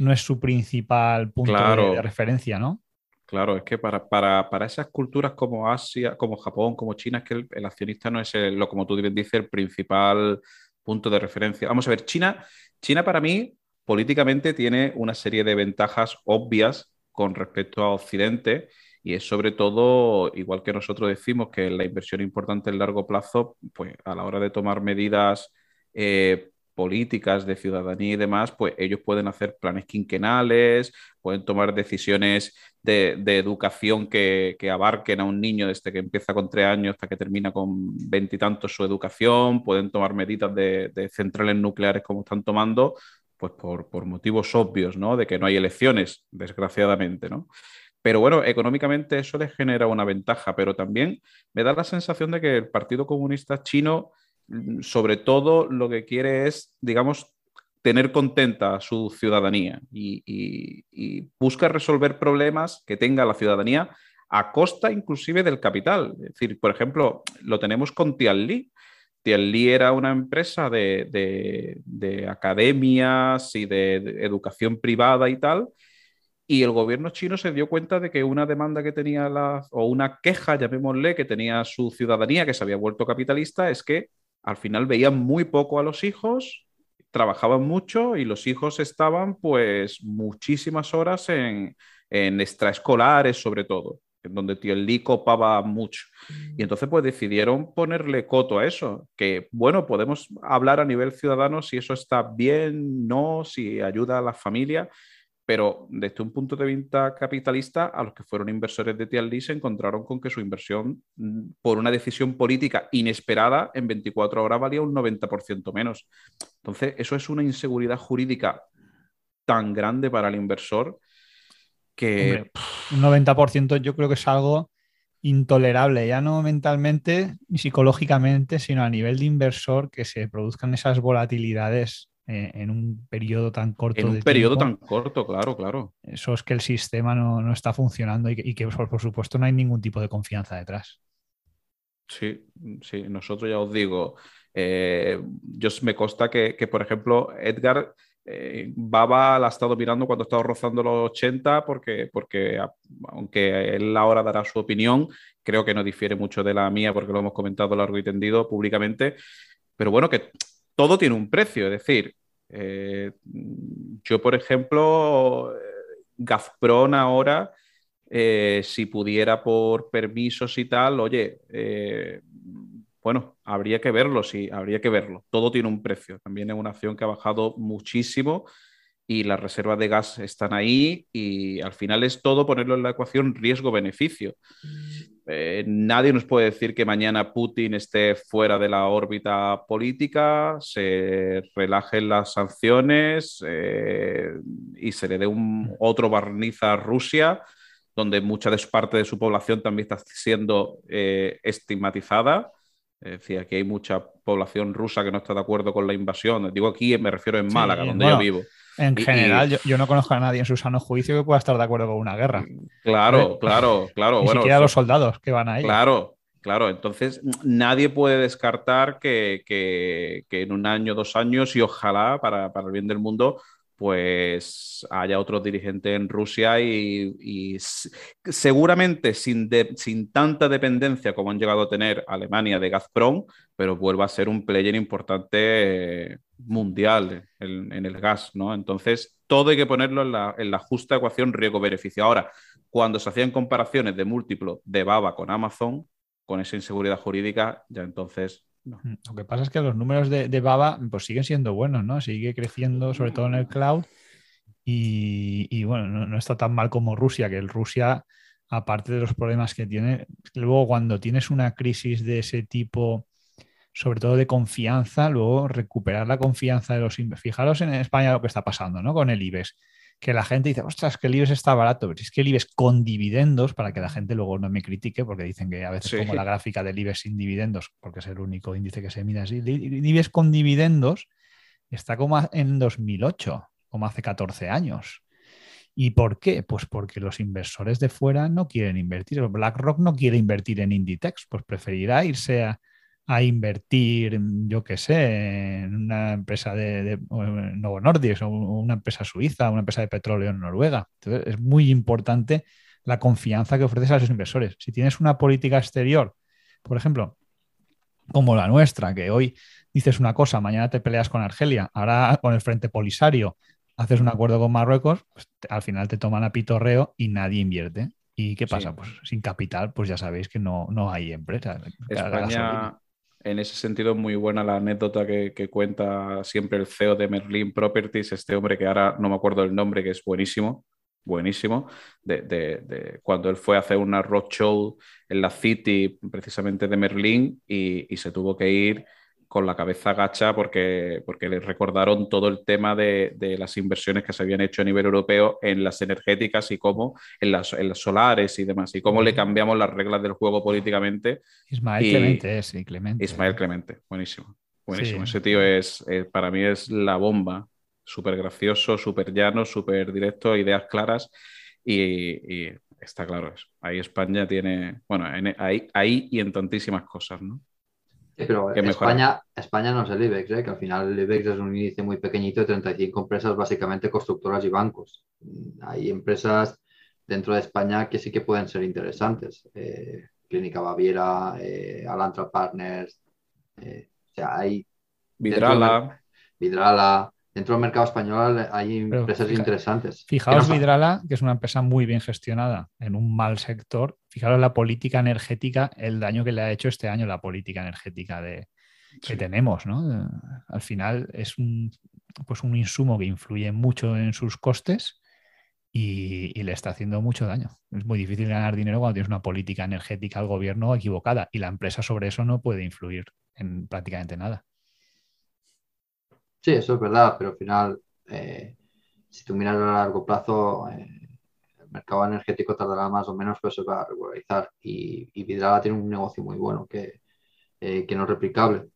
no es su principal punto de, referencia, ¿no?
Claro, es que para, para, para, esas culturas como Asia, como Japón, como China, es que el, accionista no es, el, lo como tú dices, el principal punto de referencia. Vamos a ver, China, China para mí políticamente tiene una serie de ventajas obvias con respecto a Occidente y es sobre todo, igual que nosotros decimos que la inversión importante en largo plazo, pues a la hora de tomar medidas eh, políticas de ciudadanía y demás, pues ellos pueden hacer planes quinquenales, pueden tomar decisiones de, educación que, abarquen a un niño desde que empieza con tres años hasta que termina con veintitantos su educación, pueden tomar medidas de, centrales nucleares como están tomando, pues por, por, motivos obvios, ¿no? De que no hay elecciones, desgraciadamente, ¿no? Pero bueno, económicamente eso les genera una ventaja, pero también me da la sensación de que el Partido Comunista Chino sobre todo lo que quiere es, digamos, tener contenta a su ciudadanía y, busca resolver problemas que tenga la ciudadanía a costa inclusive del capital. Es decir, por ejemplo, lo tenemos con Tianli. Tianli era una empresa de, academias y de, educación privada y tal, y el gobierno chino se dio cuenta de que una demanda que tenía la, o una queja, llamémosle, que tenía su ciudadanía, que se había vuelto capitalista, es que al final veían muy poco a los hijos, trabajaban mucho y los hijos estaban pues muchísimas horas en, extraescolares sobre todo, en donde tío Lee copaba mucho. Y entonces pues decidieron ponerle coto a eso, que bueno, podemos hablar a nivel ciudadano si eso está bien, no, si ayuda a la familia, pero desde un punto de vista capitalista, a los que fueron inversores de TLD se encontraron con que su inversión, mm, por una decisión política inesperada, en 24 horas valía un 90% menos. Entonces, eso es una inseguridad jurídica tan grande para el inversor que...
un 90% yo creo que es algo intolerable, ya no mentalmente ni psicológicamente, sino a nivel de inversor, que se produzcan esas volatilidades eh, en un periodo tan corto.
En un periodo tan corto, claro, claro.
Eso es que el sistema no, está funcionando y que, por, supuesto no hay ningún tipo de confianza detrás.
Sí, sí, nosotros ya os digo, eh, yo me consta que, por ejemplo, Edgar eh, Baba la ha estado mirando cuando ha estado rozando los 80 porque, porque aunque él ahora dará su opinión, creo que no difiere mucho de la mía porque lo hemos comentado largo y tendido públicamente, pero bueno, que todo tiene un precio. Es decir, eh, yo, por ejemplo, Gazprom ahora, eh, si pudiera por permisos y tal, oye, eh, bueno, habría que verlo, sí, habría que verlo. Todo tiene un precio. También es una acción que ha bajado muchísimo y las reservas de gas están ahí y al final es todo ponerlo en la ecuación riesgo-beneficio. Eh, nadie nos puede decir que mañana Putin esté fuera de la órbita política, se relajen las sanciones eh, y se le dé un otro barniz a Rusia, donde mucha de parte de su población también está siendo eh, estigmatizada. Es decir, aquí hay mucha población rusa que no está de acuerdo con la invasión. Digo aquí, me refiero en Málaga, donde yo vivo.
En general, Yo, no conozco a nadie en su sano juicio que pueda estar de acuerdo con una guerra.
Claro, claro, claro.
Ni siquiera los soldados que van ahí.
Claro, claro. Entonces, nadie puede descartar que, que, en un año, dos años, y ojalá para, para el bien del mundo, pues haya otro dirigente en Rusia y, seguramente sin, tanta dependencia como han llegado a tener Alemania de Gazprom, pero vuelva a ser un player importante mundial en, el gas, ¿no? Entonces, todo hay que ponerlo en la, en la justa ecuación riesgo-beneficio. Ahora, cuando se hacían comparaciones de múltiplo de Baba con Amazon, con esa inseguridad jurídica, ya entonces
Mm, lo que pasa es que los números de, Baba pues siguen siendo buenos, ¿no? Sigue creciendo, sobre todo en el cloud. Y, bueno, no, está tan mal como Rusia, que el Rusia aparte de los problemas que tiene, luego cuando tienes una crisis de ese tipo, sobre todo de confianza, luego recuperar la confianza de los Fijaros en España lo que está pasando, ¿no? Con el IBEX que la gente dice, ostras, que el IBEX está barato, pero es que el IBEX con dividendos, para que la gente luego no me critique, porque dicen que a veces como la gráfica del IBEX sin dividendos, porque es el único índice que se mide así, el IBEX con dividendos está como en 2008, como hace 14 años. ¿Y por qué? Pues porque los inversores de fuera no quieren invertir. BlackRock no quiere invertir en Inditex, pues preferirá irse a, a invertir, yo qué sé, en una empresa de, Novo Nordisk o una empresa suiza, una empresa de petróleo en Noruega. Entonces, es muy importante la confianza que ofreces a los inversores. Si tienes una política exterior, por ejemplo, como la nuestra, que hoy dices una cosa, mañana te peleas con Argelia, ahora con el Frente Polisario haces un acuerdo con Marruecos, pues, al final te toman a pitorreo y nadie invierte. ¿Y qué pasa? Pues sin capital, pues ya sabéis que no, no hay empresa.
España, en ese sentido, muy buena la anécdota que, cuenta siempre el CEO de Merlin Properties, este hombre que ahora no me acuerdo el nombre, que es buenísimo, buenísimo, de, cuando él fue a hacer una roadshow en la City, precisamente de Merlin, y se tuvo que ir con la cabeza gacha porque, porque les recordaron todo el tema de, las inversiones que se habían hecho a nivel europeo en las energéticas y cómo en las, solares y demás, y cómo le cambiamos las reglas del juego políticamente.
Ismael Clemente, sí, Clemente.
Ismael Clemente, buenísimo. Buenísimo. Ese tío es, eh, para mí es la bomba. Súper gracioso, súper llano, súper directo, ideas claras y, está claro eso. Ahí España tiene, bueno, ahí, ahí y en tantísimas cosas, ¿no?
Pero España, España no es el IBEX, ¿eh? que al final el IBEX es un índice muy pequeñito de 35 empresas, básicamente constructoras y bancos. Hay empresas dentro de España que sí que pueden ser interesantes. Eh, Clínica Baviera, eh, Alantra Partners, eh, o sea, hay...
Vidrala.
Vidrala, dentro del mercado español hay empresas interesantes.
Fijaos, Vidrala, que es una empresa muy bien gestionada en un mal sector. Fijaos la política energética, el daño que le ha hecho este año la política energética de, que tenemos. ¿no? Al final es un, pues un insumo que influye mucho en sus costes y, le está haciendo mucho daño. Es muy difícil ganar dinero cuando tienes una política energética al gobierno equivocada y la empresa sobre eso no puede influir en prácticamente nada.
Sí, eso es verdad, pero al final, eh, si tú miras a largo plazo, eh, mercado energético tardará más o menos, pero se va a regularizar. Y, y Vidrala tiene un negocio muy bueno que, eh, que no es replicable,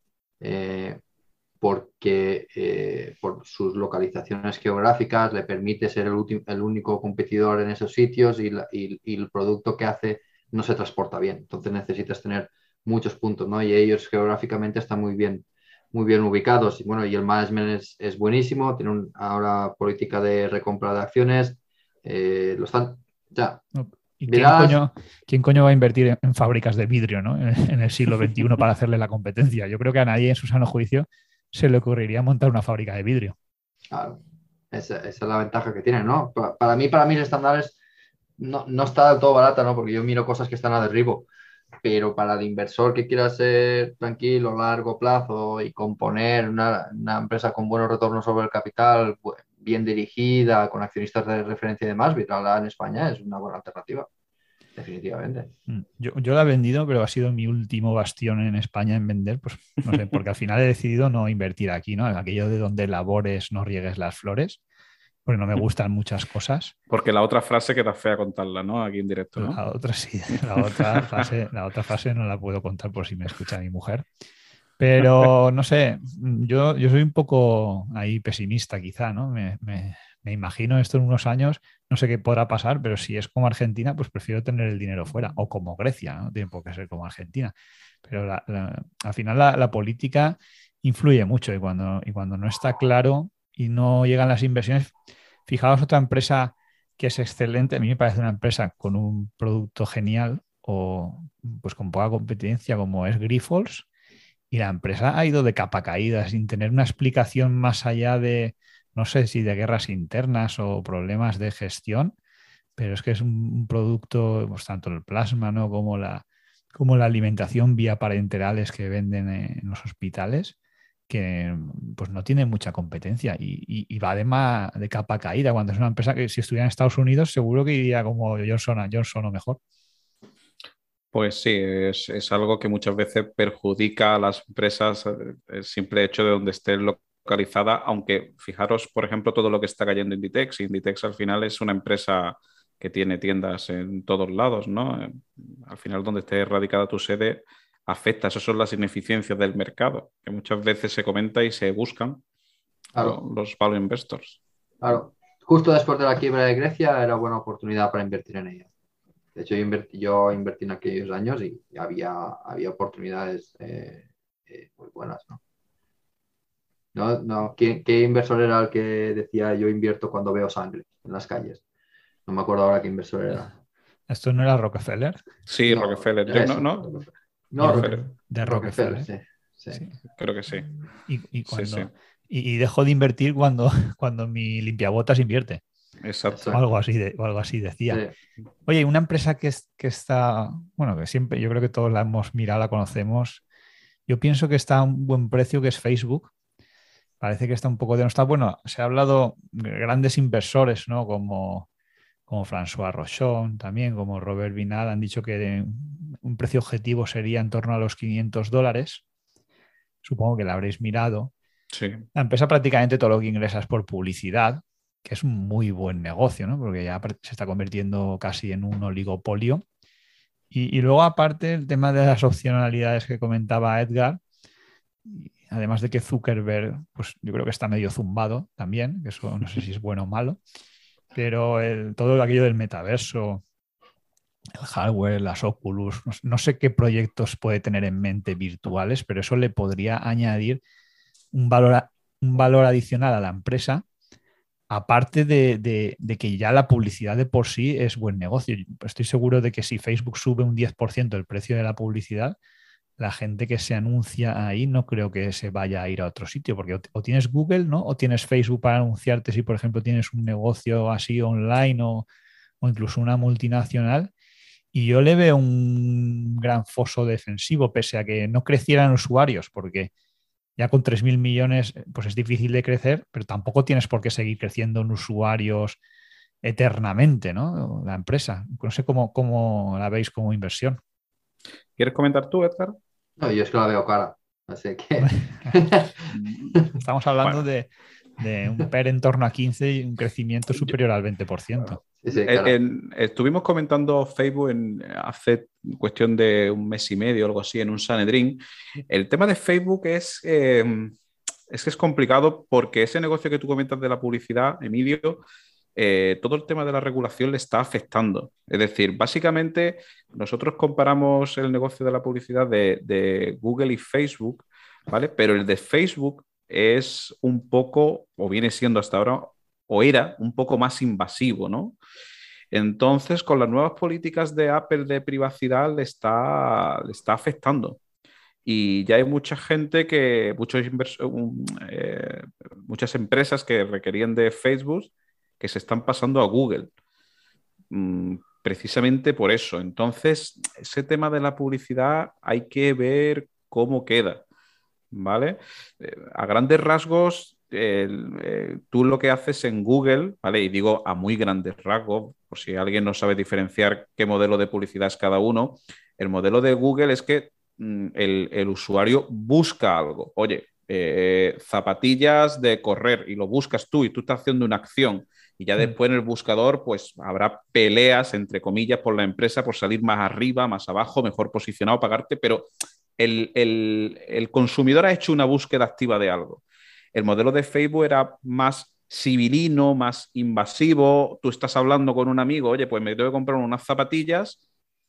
porque por sus localizaciones geográficas le permite ser el, el único competidor en esos sitios y, y, el producto que hace no se transporta bien. Entonces necesitas tener muchos puntos, ¿no? Y ellos geográficamente están muy bien muy bien ubicados. Y bueno, y el management es, buenísimo, tiene ahora política de recompra de acciones. Eh, lo están. Ya.
¿Y quién coño, va a invertir en, fábricas de vidrio ¿no? en, el siglo XXI para hacerle la competencia? Yo creo que a nadie en su sano juicio se le ocurriría montar una fábrica de vidrio.
Claro, esa, es la ventaja que tiene, ¿no? Para, mí, para mis estándares, no, no está del todo barata, ¿no? Porque yo miro cosas que están a derribo pero para el inversor que quiera ser tranquilo, largo plazo y componer una, empresa con buenos retornos sobre el capital, bien dirigida, con accionistas de referencia y demás, Vitrala en España es una buena alternativa. Definitivamente.
Mm, yo, yo la he vendido, pero ha sido mi último bastión en España en vender, pues no sé, porque al final he decidido no invertir aquí, ¿no? Aquello de donde labores no riegues las flores porque no me gustan muchas cosas.
Porque la otra frase queda fea contarla, ¿no? Aquí en directo, ¿no?
La otra sí, la otra, frase, la otra frase no la puedo contar por si me escucha mi mujer. Pero no sé, yo, yo soy un poco ahí pesimista quizá, ¿no? Me, imagino esto en unos años, no sé qué podrá pasar, pero si es como Argentina, pues prefiero tener el dinero fuera, o como Grecia, ¿no? Tiene por qué ser como Argentina. Pero al final la, la, política influye mucho y cuando, y cuando no está claro y no llegan las inversiones, Fijaos otra empresa que es excelente, a mí me parece una empresa con un producto genial o pues con poca competencia como es Grifols y la empresa ha ido de capa caída sin tener una explicación más allá de, no sé si de guerras internas o problemas de gestión, pero es que es un, producto, pues tanto el plasma ¿no? como, la, como la alimentación vía parenterales que venden en los hospitales, que pues no tiene mucha competencia y, va además de capa caída. Cuando es una empresa que si estuviera en Estados Unidos seguro que iría como Johnson a Johnson o mejor.
Pues sí, es, algo que muchas veces perjudica a las empresas eh, el simple hecho de donde esté localizada, aunque fijaros, por ejemplo, todo lo que está cayendo Inditex. Inditex al final es una empresa que tiene tiendas en todos lados, ¿no? Eh, al final donde esté radicada tu sede afecta. Esas son las ineficiencias del mercado, que muchas veces se comenta y se buscan los value investors.
Claro. Justo después de la quiebra de Grecia era buena oportunidad para invertir en ella. De hecho, yo invertí, yo invertí en aquellos años y, había, había oportunidades eh, eh, muy buenas, ¿no? No, no. ¿Qué, inversor era el que decía yo invierto cuando veo sangre en las calles? No me acuerdo ahora qué inversor era.
¿Esto no era Rockefeller?
Sí, Rockefeller. Yo, no,
no,
de Rockefeller.
Sí,
Creo que sí.
Y, dejó de invertir cuando, cuando mi limpiabotas invierte.
Exacto.
O algo así, de, algo así decía. Oye, una empresa que, que está, bueno, que siempre, yo creo que todos la hemos mirado, la conocemos. Yo pienso que está a un buen precio, que es Facebook. Parece que está un poco de no está. Bueno, se ha hablado de grandes inversores, ¿no? Como, como François Rochon, también, como Robert Vinal, han dicho que un precio objetivo sería en torno a los 500 dólares. Supongo que la habréis mirado.
Sí.
La empresa prácticamente todo lo que ingresas por publicidad, que es un muy buen negocio, ¿no? porque ya se está convirtiendo casi en un oligopolio. Y, luego, aparte, el tema de las opcionalidades que comentaba Edgar, además de que Zuckerberg, pues yo creo que está medio zumbado también, que eso no sé si es bueno o malo, pero todo aquello del metaverso, el hardware, las Oculus, no, sé qué proyectos puede tener en mente virtuales, pero eso le podría añadir un valor, un valor adicional a la empresa, aparte de, que ya la publicidad de por sí es buen negocio. Estoy seguro de que si Facebook sube un 10% el precio de la publicidad, la gente que se anuncia ahí no creo que se vaya a ir a otro sitio, porque o, tienes Google, ¿no? O tienes Facebook para anunciarte si, por ejemplo, tienes un negocio así online o, o incluso una multinacional y yo le veo un gran foso defensivo, pese a que no crecieran usuarios, porque ya con 3.000 millones pues es difícil de crecer, pero tampoco tienes por qué seguir creciendo en usuarios eternamente, ¿no? La empresa. No sé cómo, cómo la veis como inversión.
¿Quieres comentar tú, Edgar?
No, yo es que la veo cara. Así que.
Estamos hablando de, de, un PER en torno a 15 y un crecimiento superior al 20%.
Eh, estuvimos comentando Facebook en, hace cuestión de un mes y medio, algo así, en un Sanedrín. El tema de Facebook es, em, es que es complicado porque ese negocio que tú comentas de la publicidad, Emilio, eh, todo el tema de la regulación le está afectando. Es decir, básicamente nosotros comparamos el negocio de la publicidad de, de Google y Facebook, ¿vale? Pero el de Facebook es un poco, o viene siendo hasta ahora, o era un poco más invasivo, ¿no? Entonces, con las nuevas políticas de Apple de privacidad le está, le está afectando. Y ya hay mucha gente que, muchos eh, muchas empresas que requerían de Facebook que se están pasando a Google. Mm, precisamente por eso. Entonces, ese tema de la publicidad hay que ver cómo queda. ¿Vale? Eh, a grandes rasgos, eh, tú lo que haces en Google, ¿vale? Y digo a muy grandes rasgos, por si alguien no sabe diferenciar qué modelo de publicidad es cada uno, el modelo de Google es que mm, el, usuario busca algo. Oye, eh, zapatillas de correr y lo buscas tú y tú estás haciendo una acción y ya mm. después en el buscador pues habrá peleas entre comillas por la empresa por salir más arriba, más abajo, mejor posicionado, pagarte, pero el, el consumidor ha hecho una búsqueda activa de algo. El modelo de Facebook era más civilino, más invasivo. Tú estás hablando con un amigo, oye, pues me tengo que comprar unas zapatillas,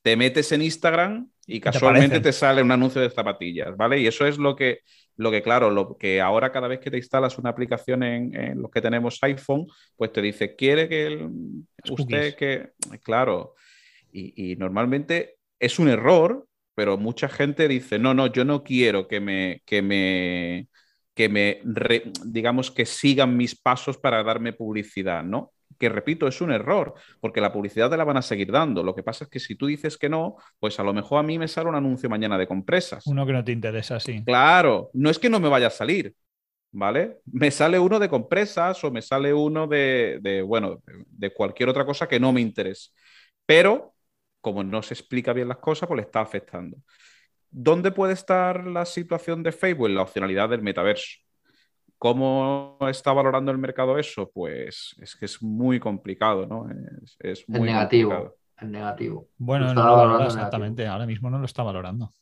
te metes en Instagram y casualmente te, sale un anuncio de zapatillas, ¿vale? Y eso es lo que, lo que claro, lo que ahora cada vez que te instalas una aplicación en, los que tenemos iPhone, pues te dice, quiere que usted que, claro, y, y normalmente es un error, pero mucha gente dice, no, no, yo no quiero que me, que me, que me, digamos, que sigan mis pasos para darme publicidad, ¿no? que repito, es un error, porque la publicidad te la van a seguir dando. Lo que pasa es que si tú dices que no, pues a lo mejor a mí me sale un anuncio mañana de compresas.
Uno que no te interesa, sí.
Claro, no es que no me vaya a salir, ¿vale? Me sale uno de compresas o me sale uno de, bueno, de cualquier otra cosa que no me interese. Pero, como no se explica bien las cosas, pues le está afectando. ¿Dónde puede estar la situación de Facebook? En la opcionalidad del metaverso. ¿Cómo está valorando el mercado eso? Pues es que es muy complicado, ¿no? Es, muy
negativo. negativo.
Bueno, no lo valora exactamente. Ahora mismo no lo está valorando.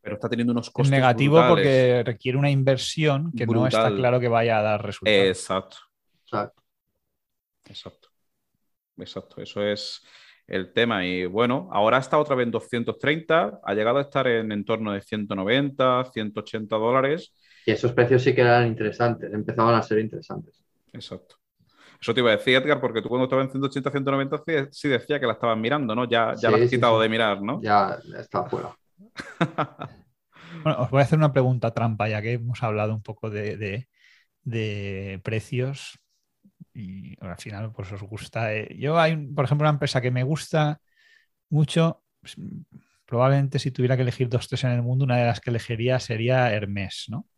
Pero está teniendo unos costos.
negativo porque requiere una inversión que no está claro que vaya a dar resultados.
Exacto. Exacto. Exacto. Exacto. Eso es el tema. Y bueno, ahora está otra vez en 230, ha llegado a estar en, en torno de 190, 180 dólares
y esos precios sí que eran interesantes, empezaban a ser interesantes.
Exacto. Eso te iba a decir, Edgar, porque tú cuando estabas en 180, 190 sí decía que la estabas mirando, ¿no? Ya, ya la has quitado de mirar, ¿no?
Ya está fuera.
bueno, os voy a hacer una pregunta trampa, ya que hemos hablado un poco de, precios y al final pues os gusta. Eh, yo hay, por ejemplo, una empresa que me gusta mucho, pues, probablemente si tuviera que elegir dos, tres en el mundo, una de las que elegiría sería Hermes, ¿no?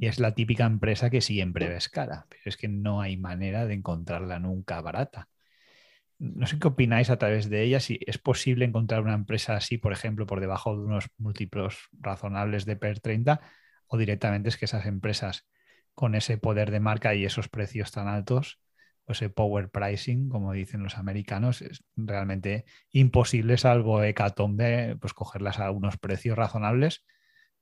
Y es la típica empresa que siempre ves cara, pero es que no hay manera de encontrarla nunca barata. No sé qué opináis a través de ella, si es posible encontrar una empresa así, por ejemplo, por debajo de unos múltiplos razonables de PER 30, o directamente es que esas empresas con ese poder de marca y esos precios tan altos, o ese power pricing, como dicen los americanos, es realmente imposible, salvo hecatombe, pues cogerlas a unos precios razonables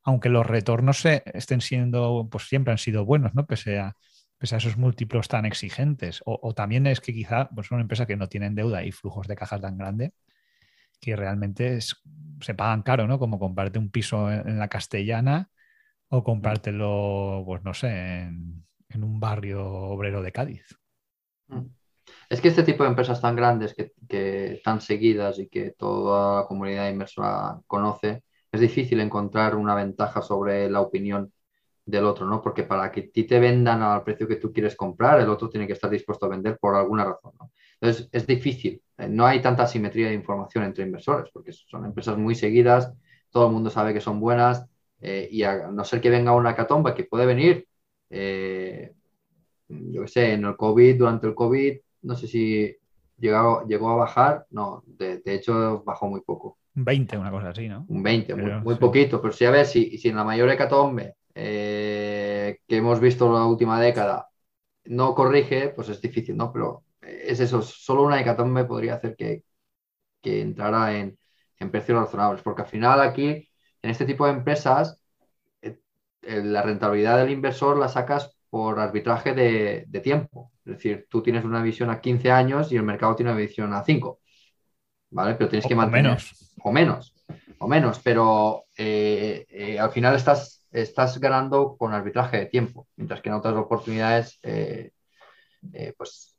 aunque los retornos estén siendo, pues siempre han sido buenos, ¿no? Pese a, esos múltiplos tan exigentes. O, también es que quizá pues, son empresas que no tienen deuda y flujos de caja tan grande que realmente se pagan caro, ¿no? Como comprarte un piso en, la castellana o comprártelo, pues no sé, en, un barrio obrero de Cádiz.
Mm. Es que este tipo de empresas tan grandes, que, que tan seguidas y que toda la comunidad inversora conoce, es difícil encontrar una ventaja sobre la opinión del otro, ¿no? Porque para que ti te vendan al precio que tú quieres comprar, el otro tiene que estar dispuesto a vender por alguna razón, ¿no? Entonces, es difícil. Eh, no hay tanta simetría de información entre inversores, porque son empresas muy seguidas, todo el mundo sabe que son buenas, eh, y a no ser que venga una catomba que puede venir, eh, yo qué sé, en el COVID, durante el COVID, no sé si llegó, llegó a bajar, no, de hecho bajó muy poco.
Un 20, una cosa así, ¿no?
Un 20, muy, poquito, pero si a ver, si, si en la mayor hecatombe eh, que hemos visto en la última década no corrige, pues es difícil, ¿no? Pero es eso, solo una hecatombe podría hacer que, entrara en, precios razonables, porque al final aquí, en este tipo de empresas, eh, la rentabilidad del inversor la sacas por arbitraje de, de, tiempo. Es decir, tú tienes una visión a 15 años y el mercado tiene una visión a 5. ¿vale? Pero tienes que mantener.
Menos.
O menos. O menos. Pero eh, eh, al final estás, estás ganando con arbitraje de tiempo. Mientras que en otras oportunidades, eh, pues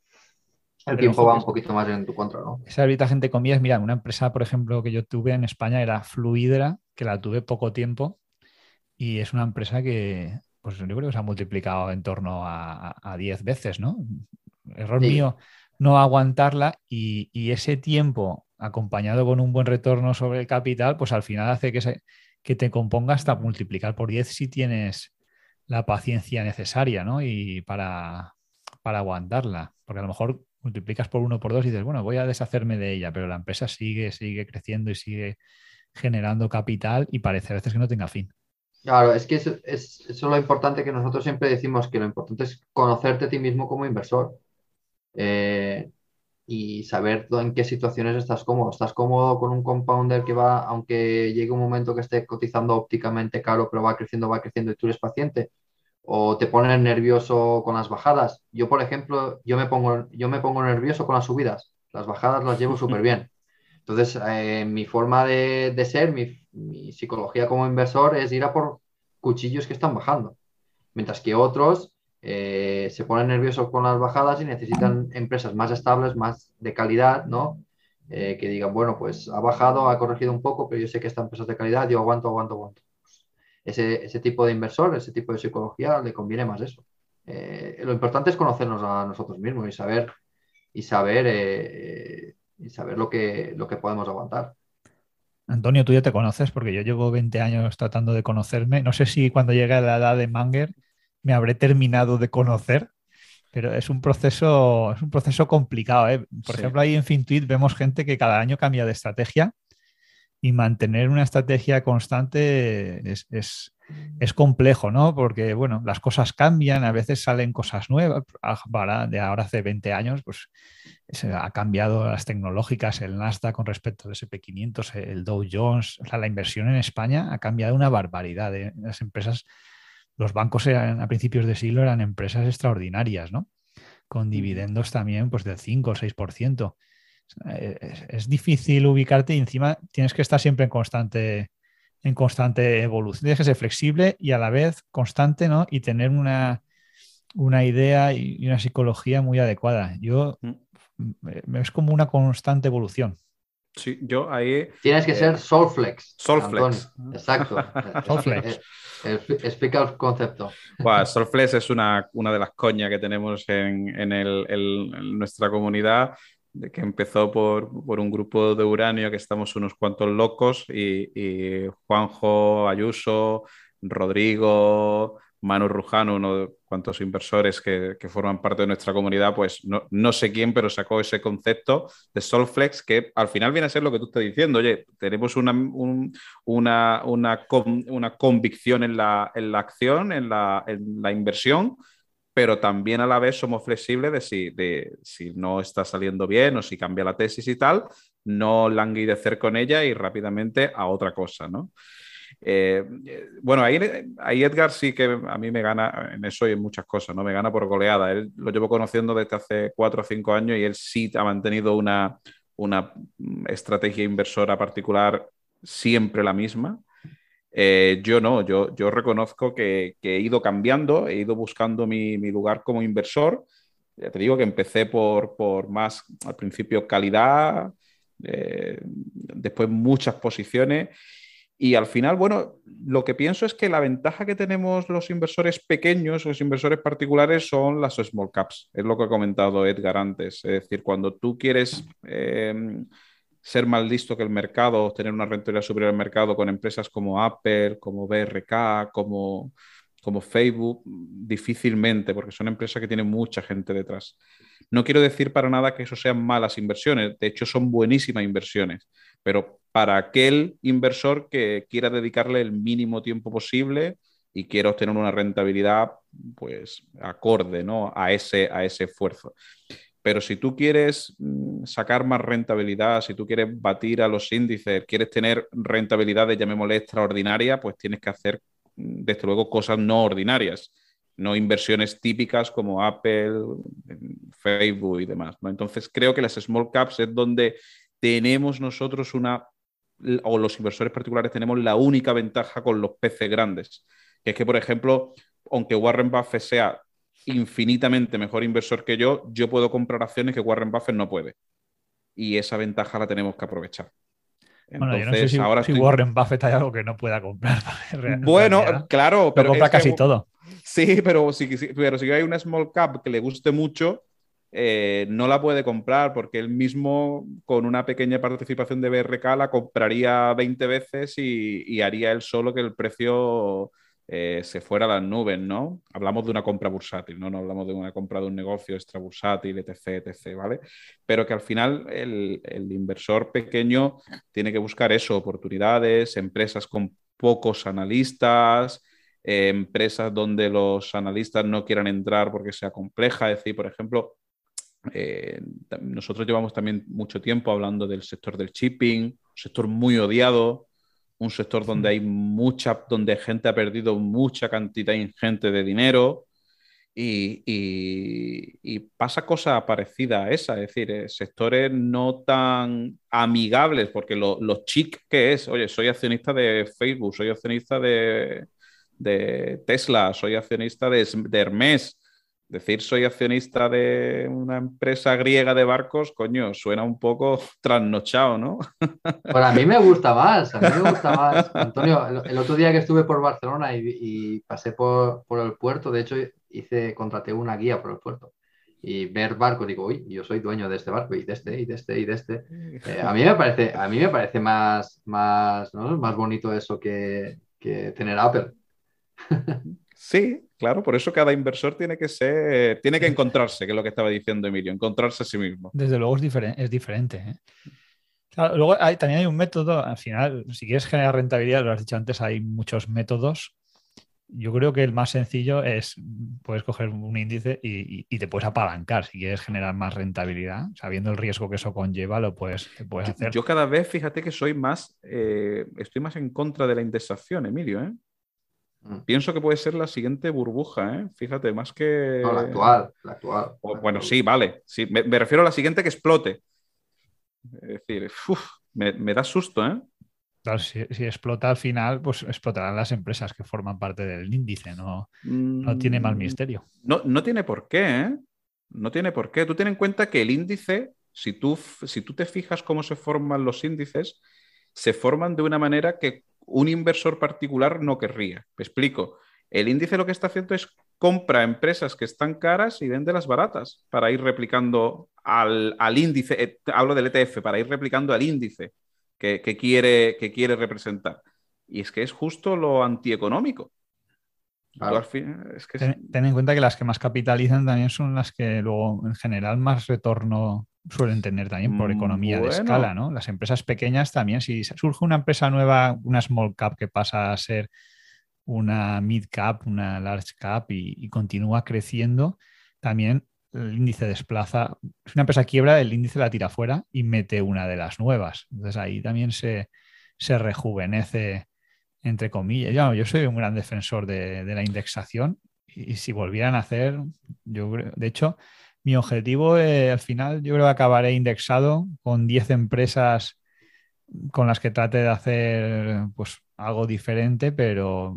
el tiempo va un poquito más en tu contra, ¿no?
Ese arbitraje entre comillas, mira, una empresa, por ejemplo, que yo tuve en España era Fluidra, que la tuve poco tiempo. Y es una empresa que, pues yo creo que se ha multiplicado en torno a 10 veces, ¿no? Error mío no aguantarla y, y, ese tiempo acompañado con un buen retorno sobre el capital, pues al final hace que, se, que te componga hasta multiplicar por 10 si tienes la paciencia necesaria, ¿no? Y para, para aguantarla. Porque a lo mejor multiplicas por uno por dos y dices, bueno, voy a deshacerme de ella, pero la empresa sigue, sigue creciendo y sigue generando capital y parece a veces que no tenga fin.
Claro, es que es, es, eso es lo importante que nosotros siempre decimos, que lo importante es conocerte a ti mismo como inversor. Eh, y saber en qué situaciones estás cómodo. ¿Estás cómodo con un compounder que va, aunque llegue un momento que esté cotizando ópticamente caro, pero va creciendo, va creciendo y tú eres paciente? ¿O te pones nervioso con las bajadas? Yo, por ejemplo, yo me pongo, yo me pongo nervioso con las subidas. Las bajadas las llevo súper bien. Entonces, eh, mi forma de, de ser, mi, mi, psicología como inversor es ir a por cuchillos que están bajando. Mientras que otros eh, se ponen nerviosos con las bajadas y necesitan empresas más estables, más de calidad, ¿no? Eh, que digan, bueno, pues ha bajado, ha corregido un poco, pero yo sé que esta empresa de calidad, yo aguanto, aguanto, aguanto. Ese, ese, tipo de inversor, ese tipo de psicología, le conviene más eso. eh, lo importante es conocernos a nosotros mismos y saber, y saber, eh, y saber lo, que, lo que podemos aguantar.
Antonio, tú ya te conoces porque yo llevo 20 años tratando de conocerme. No sé si cuando llegue a la edad de Manger me habré terminado de conocer, pero es un proceso, es un proceso complicado. ¿eh? Por ejemplo, ahí en FinTweet vemos gente que cada año cambia de estrategia y mantener una estrategia constante es, es, complejo, ¿no? Porque, bueno, las cosas cambian, a veces salen cosas nuevas. de ahora hace 20 años, pues se ha cambiado las tecnológicas, el Nasdaq con respecto al SP500, el Dow Jones, la inversión en España ha cambiado una barbaridad. ¿eh? Las empresas, los bancos eran, a principios de siglo eran empresas extraordinarias, ¿no? Con dividendos también, pues del 5 o 6%. Es, es, difícil ubicarte y encima tienes que estar siempre en constante, en constante evolución. Tienes que ser flexible y a la vez constante, ¿no? Y tener una, una idea y una psicología muy adecuada. Yo mm. es como una constante evolución.
Sí, yo ahí.
Tienes que ser Soulflex.
Soulflex.
Exacto. Soulflex. Explica el concepto.
Bueno, Soulflex es una, una, de las coñas que tenemos en, en, el, en nuestra comunidad que empezó por, un grupo de uranio que estamos unos cuantos locos y, Juanjo Ayuso, Rodrigo, Manu Rujano, uno de cuantos inversores que, forman parte de nuestra comunidad, pues no, sé quién, pero sacó ese concepto de Solflex que al final viene a ser lo que tú estás diciendo. Oye, tenemos una, una, una, convicción en la, en la acción, en la, en la inversión pero también a la vez somos flexibles de si, de si no está saliendo bien o si cambia la tesis y tal, no languidecer con ella y rápidamente a otra cosa, ¿no? Eh, bueno, ahí, ahí, Edgar sí que a mí me gana en eso y en muchas cosas, ¿no? Me gana por goleada. Él lo llevo conociendo desde hace cuatro o cinco años y él sí ha mantenido una, una estrategia inversora particular siempre la misma. Eh, yo no, yo, yo reconozco que, he ido cambiando, he ido buscando mi, lugar como inversor. Ya te digo que empecé por, por más, al principio, calidad, eh, después muchas posiciones. Y al final, bueno, lo que pienso es que la ventaja que tenemos los inversores pequeños, los inversores particulares, son las small caps. Es lo que ha comentado Edgar antes. Es decir, cuando tú quieres eh, ser más listo que el mercado, tener una rentabilidad superior al mercado con empresas como Apple, como BRK, como, como Facebook, difícilmente, porque son empresas que tienen mucha gente detrás. No quiero decir para nada que eso sean malas inversiones, de hecho son buenísimas inversiones, pero para aquel inversor que quiera dedicarle el mínimo tiempo posible y quiera obtener una rentabilidad pues acorde ¿no? a, ese, a ese esfuerzo. Pero si tú quieres mm, sacar más rentabilidad, si tú quieres batir a los índices, quieres tener rentabilidades, llamémosle extraordinaria, pues tienes que hacer, mm, desde luego, cosas no ordinarias, no inversiones típicas como Apple, Facebook y demás. Entonces, creo que las small caps es donde tenemos nosotros una, o los inversores particulares tenemos la única ventaja con los peces grandes, que es que, por ejemplo, aunque Warren Buffett sea infinitamente mejor inversor que yo, yo puedo comprar acciones que Warren Buffett no puede. Y esa ventaja la tenemos que aprovechar.
bueno, yo no sé si, ahora si Warren Buffett hay algo que no pueda comprar.
bueno, claro,
pero compra casi todo.
Sí, pero si, pero si hay una small cap que le guste mucho, eh, no la puede comprar porque él mismo con una pequeña participación de BRK la compraría 20 veces y haría él solo que el precio eh, se fuera a las nubes, ¿no? Hablamos de una compra bursátil, ¿no? No hablamos de una compra de un negocio extra bursátil, etc., etc., ¿vale? Pero que al final el, inversor pequeño tiene que buscar eso, oportunidades, empresas con pocos analistas, eh, empresas donde los analistas no quieran entrar porque sea compleja. Es decir, por ejemplo, eh, nosotros llevamos también mucho tiempo hablando del sector del shipping, un sector muy odiado, un sector donde hay mucha, donde gente ha perdido mucha cantidad ingente de dinero y, pasa cosa parecida a esa, es decir, eh, sectores no tan amigables, porque lo, chic que es, oye, soy accionista de Facebook, soy accionista de, Tesla, soy accionista de, Hermes, Decir soy accionista de una empresa griega de barcos, coño, suena un poco trasnochado, ¿no?
Pues a mí me gusta más, a mí me gusta más. Antonio, el, otro día que estuve por Barcelona y, pasé por, el puerto, de hecho hice, contraté una guía por el puerto y ver barcos, digo, uy, yo soy dueño de este barco y de este y de este y de este. Eh, a mí me parece, a mí me parece más, más, más bonito eso que, que tener Apple.
Sí, claro, por eso cada inversor tiene que ser, tiene que encontrarse, que es lo que estaba diciendo Emilio, encontrarse a sí mismo.
Desde luego es, diferente. Es diferente ¿eh? luego también hay un método, al final, si quieres generar rentabilidad, lo has dicho antes, hay muchos métodos. Yo creo que el más sencillo es, puedes coger un índice y, te puedes apalancar si quieres generar más rentabilidad, sabiendo el riesgo que eso conlleva, lo puedes, puedes hacer.
Yo cada vez, fíjate que soy más, eh, estoy más en contra de la indexación, Emilio, ¿eh? Mm. Pienso que puede ser la siguiente burbuja, ¿eh? Fíjate, más que.
No, la actual, la actual.
bueno, sí, vale. Sí, me, refiero a la siguiente que explote. Es decir, me, da susto, ¿eh?
Claro, si, explota al final, pues explotarán las empresas que forman parte del índice, no, no tiene más mm, misterio.
No, no tiene por qué, ¿eh? No tiene por qué. Tú ten en cuenta que el índice, si tú, si tú te fijas cómo se forman los índices, se forman de una manera que un inversor particular no querría. Me explico. El índice lo que está haciendo es compra empresas que están caras y vende las baratas para ir replicando al, índice, eh, hablo del ETF, para ir replicando al índice que, quiere, que quiere representar. Y es que es justo lo antieconómico.
ten, en cuenta que las que más capitalizan también son las que luego en general más retorno suelen tener también por economía de escala, ¿no? Las empresas pequeñas también, si surge una empresa nueva, una small cap que pasa a ser una mid cap, una large cap y, continúa creciendo, también el índice desplaza, si una empresa quiebra, el índice la tira fuera y mete una de las nuevas. Entonces ahí también se, rejuvenece, entre comillas. Yo, yo soy un gran defensor de, de la indexación y si volvieran a hacer, yo creo, de hecho, mi objetivo eh, al final yo creo que acabaré indexado con 10 empresas con las que trate de hacer pues algo diferente, pero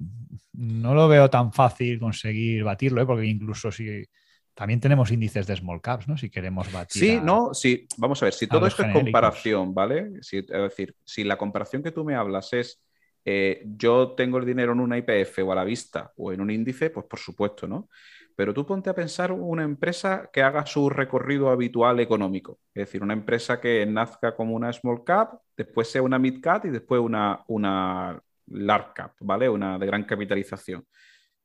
no lo veo tan fácil conseguir batirlo, ¿eh? porque incluso si también tenemos índices de small caps, ¿no? Si queremos batir.
Sí, no, sí, vamos a ver, si todo esto es comparación, ¿vale? es decir, si la comparación que tú me hablas es eh, yo tengo el dinero en una IPF o a la vista o en un índice, pues por supuesto, ¿no? Pero tú ponte a pensar una empresa que haga su recorrido habitual económico. Es decir, una empresa que nazca como una small cap, después sea una mid cap y después una, una large cap, ¿vale? Una de gran capitalización.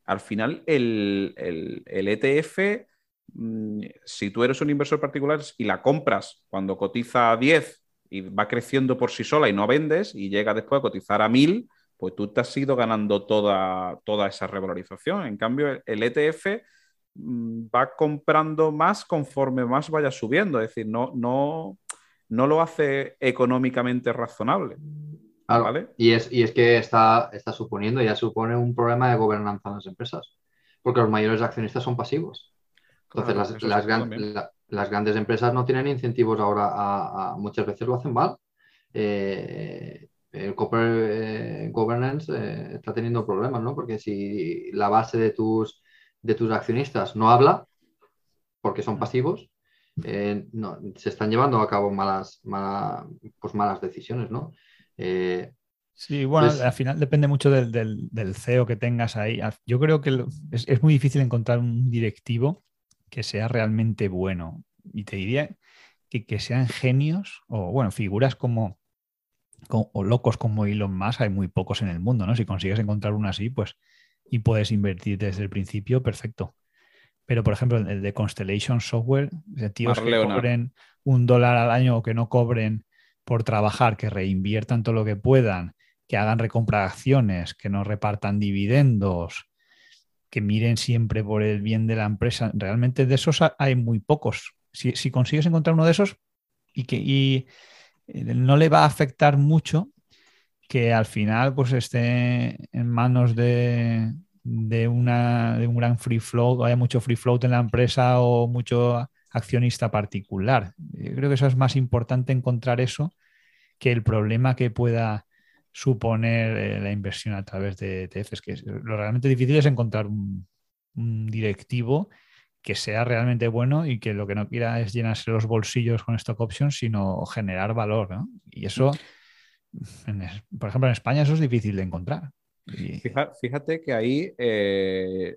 Al final, el, el, ETF, mm, si tú eres un inversor particular y la compras cuando cotiza a 10 y va creciendo por sí sola y no vendes y llega después a cotizar a 1000, pues tú te has ido ganando toda, toda esa revalorización. En cambio, el ETF Mm, va comprando más conforme más vaya subiendo, es decir, no, no, no lo hace económicamente razonable. ¿vale?
y, es, y es que está, está suponiendo, ya supone un problema de gobernanza en las empresas, porque los mayores accionistas son pasivos. Entonces, las, las, grandes empresas no tienen incentivos ahora, a, muchas veces lo hacen mal. Eh, el corporate eh, governance eh, está teniendo problemas, ¿no? Porque si la base de tus de tus accionistas no habla, porque son pasivos, eh, se están llevando a cabo malas, pues malas decisiones, ¿no?
Eh, sí, bueno, al final depende mucho del, CEO que tengas ahí. Yo creo que es, muy difícil encontrar un directivo que sea realmente bueno. Y te diría que, que sean genios o, bueno, figuras como, o locos como Elon Musk, hay muy pocos en el mundo, ¿no? Si consigues encontrar uno así, pues y puedes invertir desde el principio, perfecto. Pero, por ejemplo, el de Constellation Software, de tíos que cobren un dólar al año o que no cobren por trabajar, que reinviertan todo lo que puedan, que hagan recompra de acciones, que no repartan dividendos, que miren siempre por el bien de la empresa. Realmente de esos hay muy pocos. Si, si consigues encontrar uno de esos y que y eh, no le va a afectar mucho que al final pues esté en manos de, una, de un gran free float, haya mucho free float en la empresa o mucho accionista particular. Yo creo que eso es más importante encontrar eso que el problema que pueda suponer eh, la inversión a través de ETFs, que lo realmente difícil es encontrar un, directivo que sea realmente bueno y que lo que no quiera es llenarse los bolsillos con stock options, sino generar valor. Y eso, por ejemplo, en España eso es difícil de encontrar.
Fíjate que ahí eh,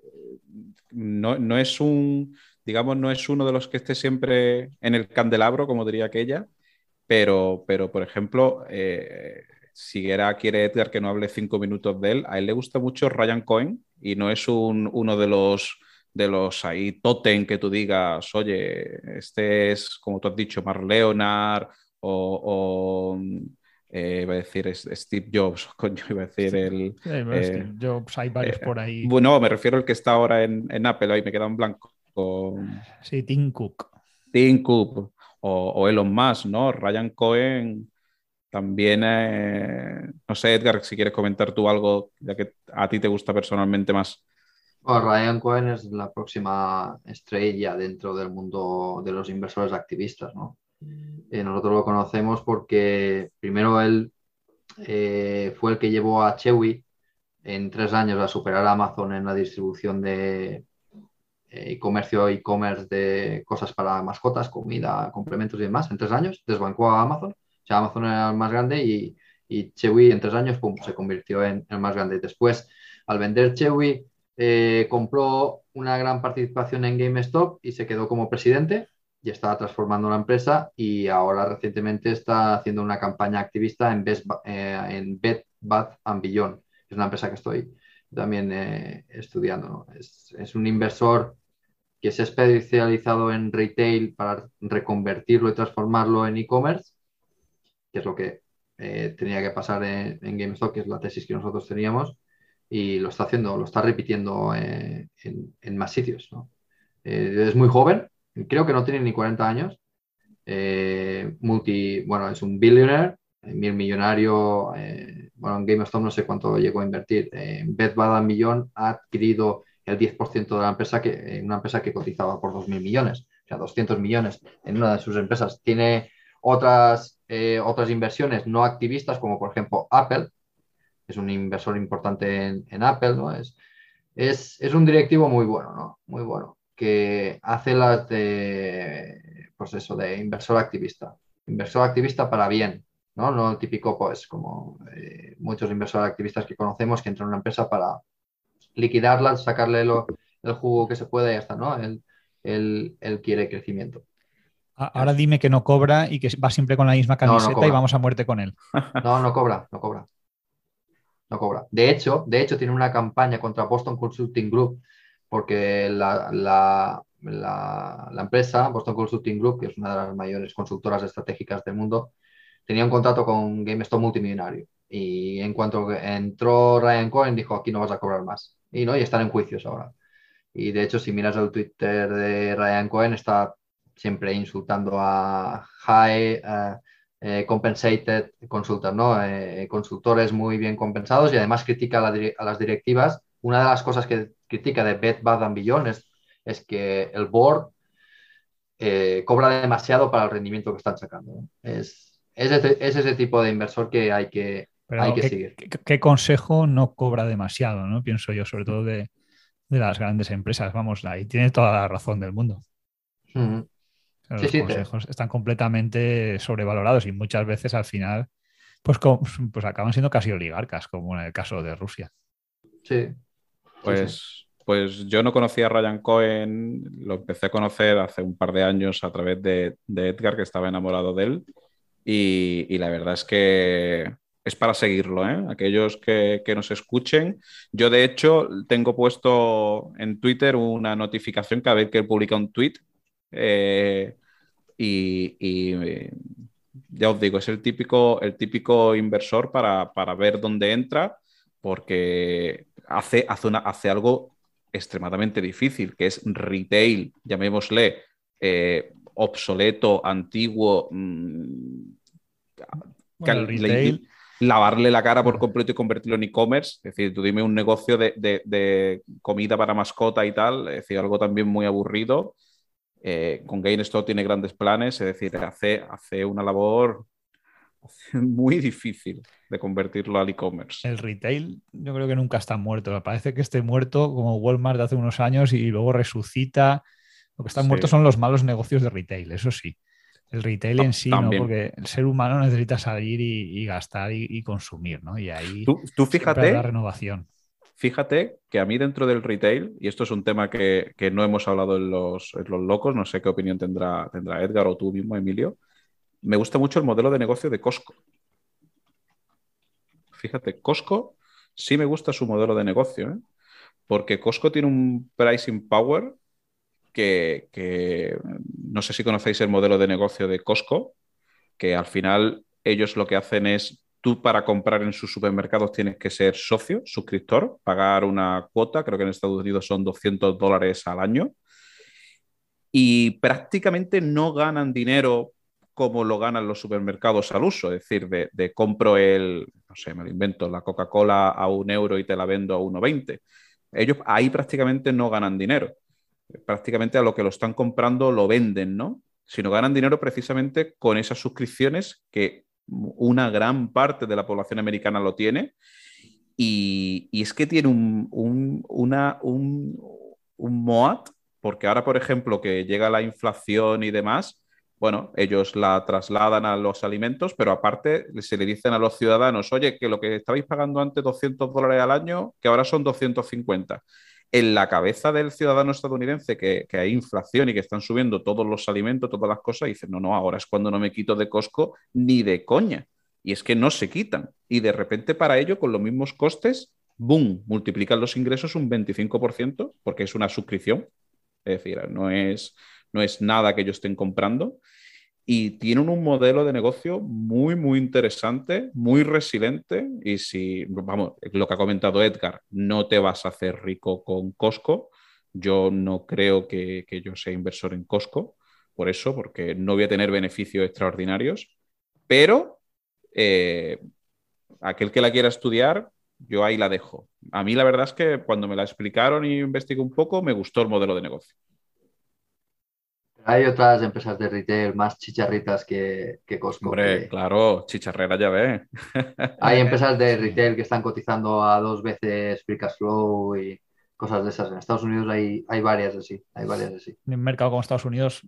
no, es un, digamos, no es uno de los que esté siempre en el candelabro, como diría aquella, pero, pero por ejemplo, eh, si quiere Edgar que no hable cinco minutos de él, a él le gusta mucho Ryan Cohen y no es uno de los de los ahí totem que tú digas, oye, este es, como tú has dicho, Mark Leonard o, eh, iba a decir Steve Jobs, coño, iba a decir el...
Eh, Jobs, hay varios eh, por ahí.
Bueno, me refiero al que está ahora en, Apple, ahí me queda un blanco.
Sí, Tim Cook.
Tim Cook o, Elon Musk, ¿no? Ryan Cohen también, no sé, Edgar, si quieres comentar tú algo, ya que a ti te gusta personalmente más.
Ryan Cohen es la próxima estrella dentro del mundo de los inversores activistas, ¿no? Eh, nosotros lo conocemos porque primero él eh, fue el que llevó a Chewy en tres años a superar a Amazon en la distribución de eh, comercio e-commerce de cosas para mascotas, comida, complementos y demás. En tres años desbancó a Amazon. O sea, Amazon era el más grande y, Chewy en tres años se convirtió en el más grande. Después, al vender Chewy, compró una gran participación en GameStop y se quedó como presidente y está transformando la empresa y ahora recientemente está haciendo una campaña activista en, Best, eh, en Bed Bath and Beyond. Es una empresa que estoy también eh, estudiando. Es, es, un inversor que se ha especializado en retail para reconvertirlo y transformarlo en e-commerce, que es lo que eh, tenía que pasar en, en, GameStop, que es la tesis que nosotros teníamos, y lo está haciendo, lo está repitiendo en, en, más sitios. ¿no? es muy joven, creo que no tiene ni 40 años. Eh, multi, bueno, es un billionaire, eh, mil millonario. Eh, bueno, en GameStop no sé cuánto llegó a invertir. en Bed Bath Millón ha adquirido el 10% de la empresa, que, una empresa que cotizaba por 2.000 millones, o sea, 200 millones en una de sus empresas. Tiene otras, otras inversiones no activistas, como por ejemplo Apple, es un inversor importante en, Apple, ¿no? Es, es, es, un directivo muy bueno, ¿no? Muy bueno que hace las de, pues eso, de inversor activista. Inversor activista para bien, ¿no? No el típico, pues, como eh, muchos inversores activistas que conocemos que entran en una empresa para liquidarla, sacarle el jugo que se puede y ya está, ¿no? Él, él, quiere crecimiento.
Ahora dime que no cobra y que va siempre con la misma camiseta y vamos a muerte con él.
No, no cobra, no cobra. No cobra. De hecho, de hecho, tiene una campaña contra Boston Consulting Group porque la, empresa, Boston Consulting Group, que es una de las mayores consultoras estratégicas del mundo, tenía un contrato con GameStop multimillonario. Y en cuanto entró Ryan Cohen, dijo, aquí no vas a cobrar más. Y no, y están en juicios ahora. Y de hecho, si miras el Twitter de Ryan Cohen, está siempre insultando a high eh, eh, compensated consultants, ¿no? Eh, consultores muy bien compensados y además critica a las directivas. Una de las cosas que crítica de Beth Bath Beyond es, que el board eh, cobra demasiado para el rendimiento que están sacando. Es, ese, tipo de inversor que hay que, hay que seguir.
¿qué, consejo no cobra demasiado? ¿no? Pienso yo, sobre todo de, las grandes empresas. Vamos, ahí tiene toda la razón del mundo. Los consejos están completamente sobrevalorados y muchas veces al final pues, pues acaban siendo casi oligarcas, como en el caso de Rusia.
Sí,
pues, pues yo no conocía a Ryan Cohen, lo empecé a conocer hace un par de años a través de, Edgar, que estaba enamorado de él. Y, la verdad es que es para seguirlo, ¿eh? Aquellos que, nos escuchen. Yo, de hecho, tengo puesto en Twitter una notificación cada vez que él publica un tweet. Eh, y, ya os digo, es el típico, el típico inversor para, para ver dónde entra, porque hace, hace, algo extremadamente difícil, que es retail, llamémosle, eh, obsoleto, antiguo, mm, lavarle la cara por completo y convertirlo en e-commerce. Es decir, tú dime un negocio de, comida para mascota y tal, es decir, algo también muy aburrido. Eh, con GameStop tiene grandes planes, es decir, hace, hace una labor muy difícil de convertirlo al e-commerce.
El retail yo creo que nunca está muerto. Parece que esté muerto como Walmart de hace unos años y luego resucita Lo que están muertos son los malos negocios de retail, eso sí. El retail en sí, ¿no? porque el ser humano necesita salir y, gastar y, consumir, ¿no? Y ahí
tú, fíjate
la renovación.
Fíjate que a mí dentro del retail, y esto es un tema que, no hemos hablado en los, los, locos, no sé qué opinión tendrá, tendrá Edgar o tú mismo, Emilio, me gusta mucho el modelo de negocio de Costco. Fíjate, Costco sí me gusta su modelo de negocio, ¿eh? porque Costco tiene un pricing power que, no sé si conocéis el modelo de negocio de Costco, que al final ellos lo que hacen es, tú para comprar en sus supermercados tienes que ser socio, suscriptor, pagar una cuota, creo que en Estados Unidos son 200 dólares al año, y prácticamente no ganan dinero como lo ganan los supermercados al uso, es decir, de, compro el, no sé, me lo invento, la Coca-Cola a un euro y te la vendo a 1,20. Ellos ahí prácticamente no ganan dinero prácticamente a lo que lo están comprando lo venden, ¿no? Sino ganan dinero precisamente con esas suscripciones que una gran parte de la población americana lo tiene. Y, es que tiene un, un, un, un MOAT, porque ahora, por ejemplo, que llega la inflación y demás, bueno, ellos la trasladan a los alimentos, pero aparte se le dicen a los ciudadanos, oye, que lo que estabais pagando antes 200 dólares al año, que ahora son 250 en la cabeza del ciudadano estadounidense que, hay inflación y que están subiendo todos los alimentos, todas las cosas, dicen, no, no, ahora es cuando no me quito de Costco ni de coña. Y es que no se quitan. Y de repente para ello, con los mismos costes, ¡boom!, multiplican los ingresos un 25% porque es una suscripción. Es decir, no es, no es nada que ellos estén comprando y tienen un modelo de negocio muy, muy interesante, muy resiliente. Y si, vamos, lo que ha comentado Edgar, no te vas a hacer rico con Costco. Yo no creo que, yo sea inversor en Costco, por eso, porque no voy a tener beneficios extraordinarios. Pero eh, aquel que la quiera estudiar, yo ahí la dejo. A mí la verdad es que cuando me la explicaron y investigué un poco, me gustó el modelo de negocio.
Hay otras empresas de retail más chicharritas que, que Costco.
Hombre, claro, chicharrera ya ve.
Hay empresas de retail que están cotizando a dos veces free cash flow y cosas de esas. En Estados Unidos hay, hay varias así, hay varias así.
En un mercado como Estados Unidos,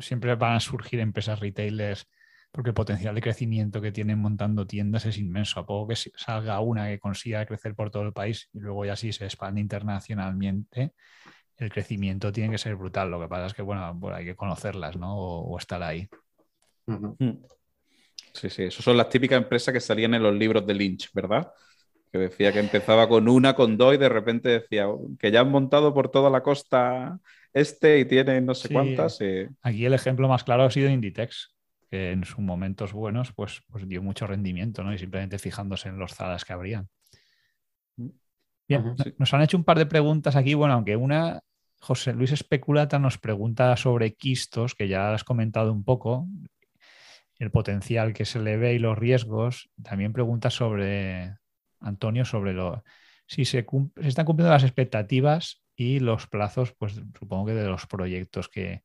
siempre van a surgir empresas retailers porque el potencial de crecimiento que tienen montando tiendas es inmenso. A poco que salga una que consiga crecer por todo el país y luego ya sí se expande internacionalmente, el crecimiento tiene que ser brutal. Lo que pasa es que, bueno, hay que conocerlas, ¿no? O, estar ahí.
Mm. Sí, sí, esas son las típicas empresas que salían en los libros de Lynch, ¿verdad? Que decía que empezaba con una, con dos y de repente decía que ya han montado por toda la costa este y tienen no sé cuántas.
Aquí el ejemplo más claro ha sido Inditex, que en sus momentos buenos pues, pues dio mucho rendimiento, ¿no? Y simplemente fijándose en los zadas que habrían. Mm. Bien, nos han hecho un par de preguntas aquí, bueno, aunque una José Luis Especulata nos pregunta sobre quistos, que ya has comentado un poco, el potencial que se le ve y los riesgos. También pregunta sobre, Antonio, sobre lo, si se, están cumpliendo las expectativas y los plazos, pues supongo que de los proyectos que,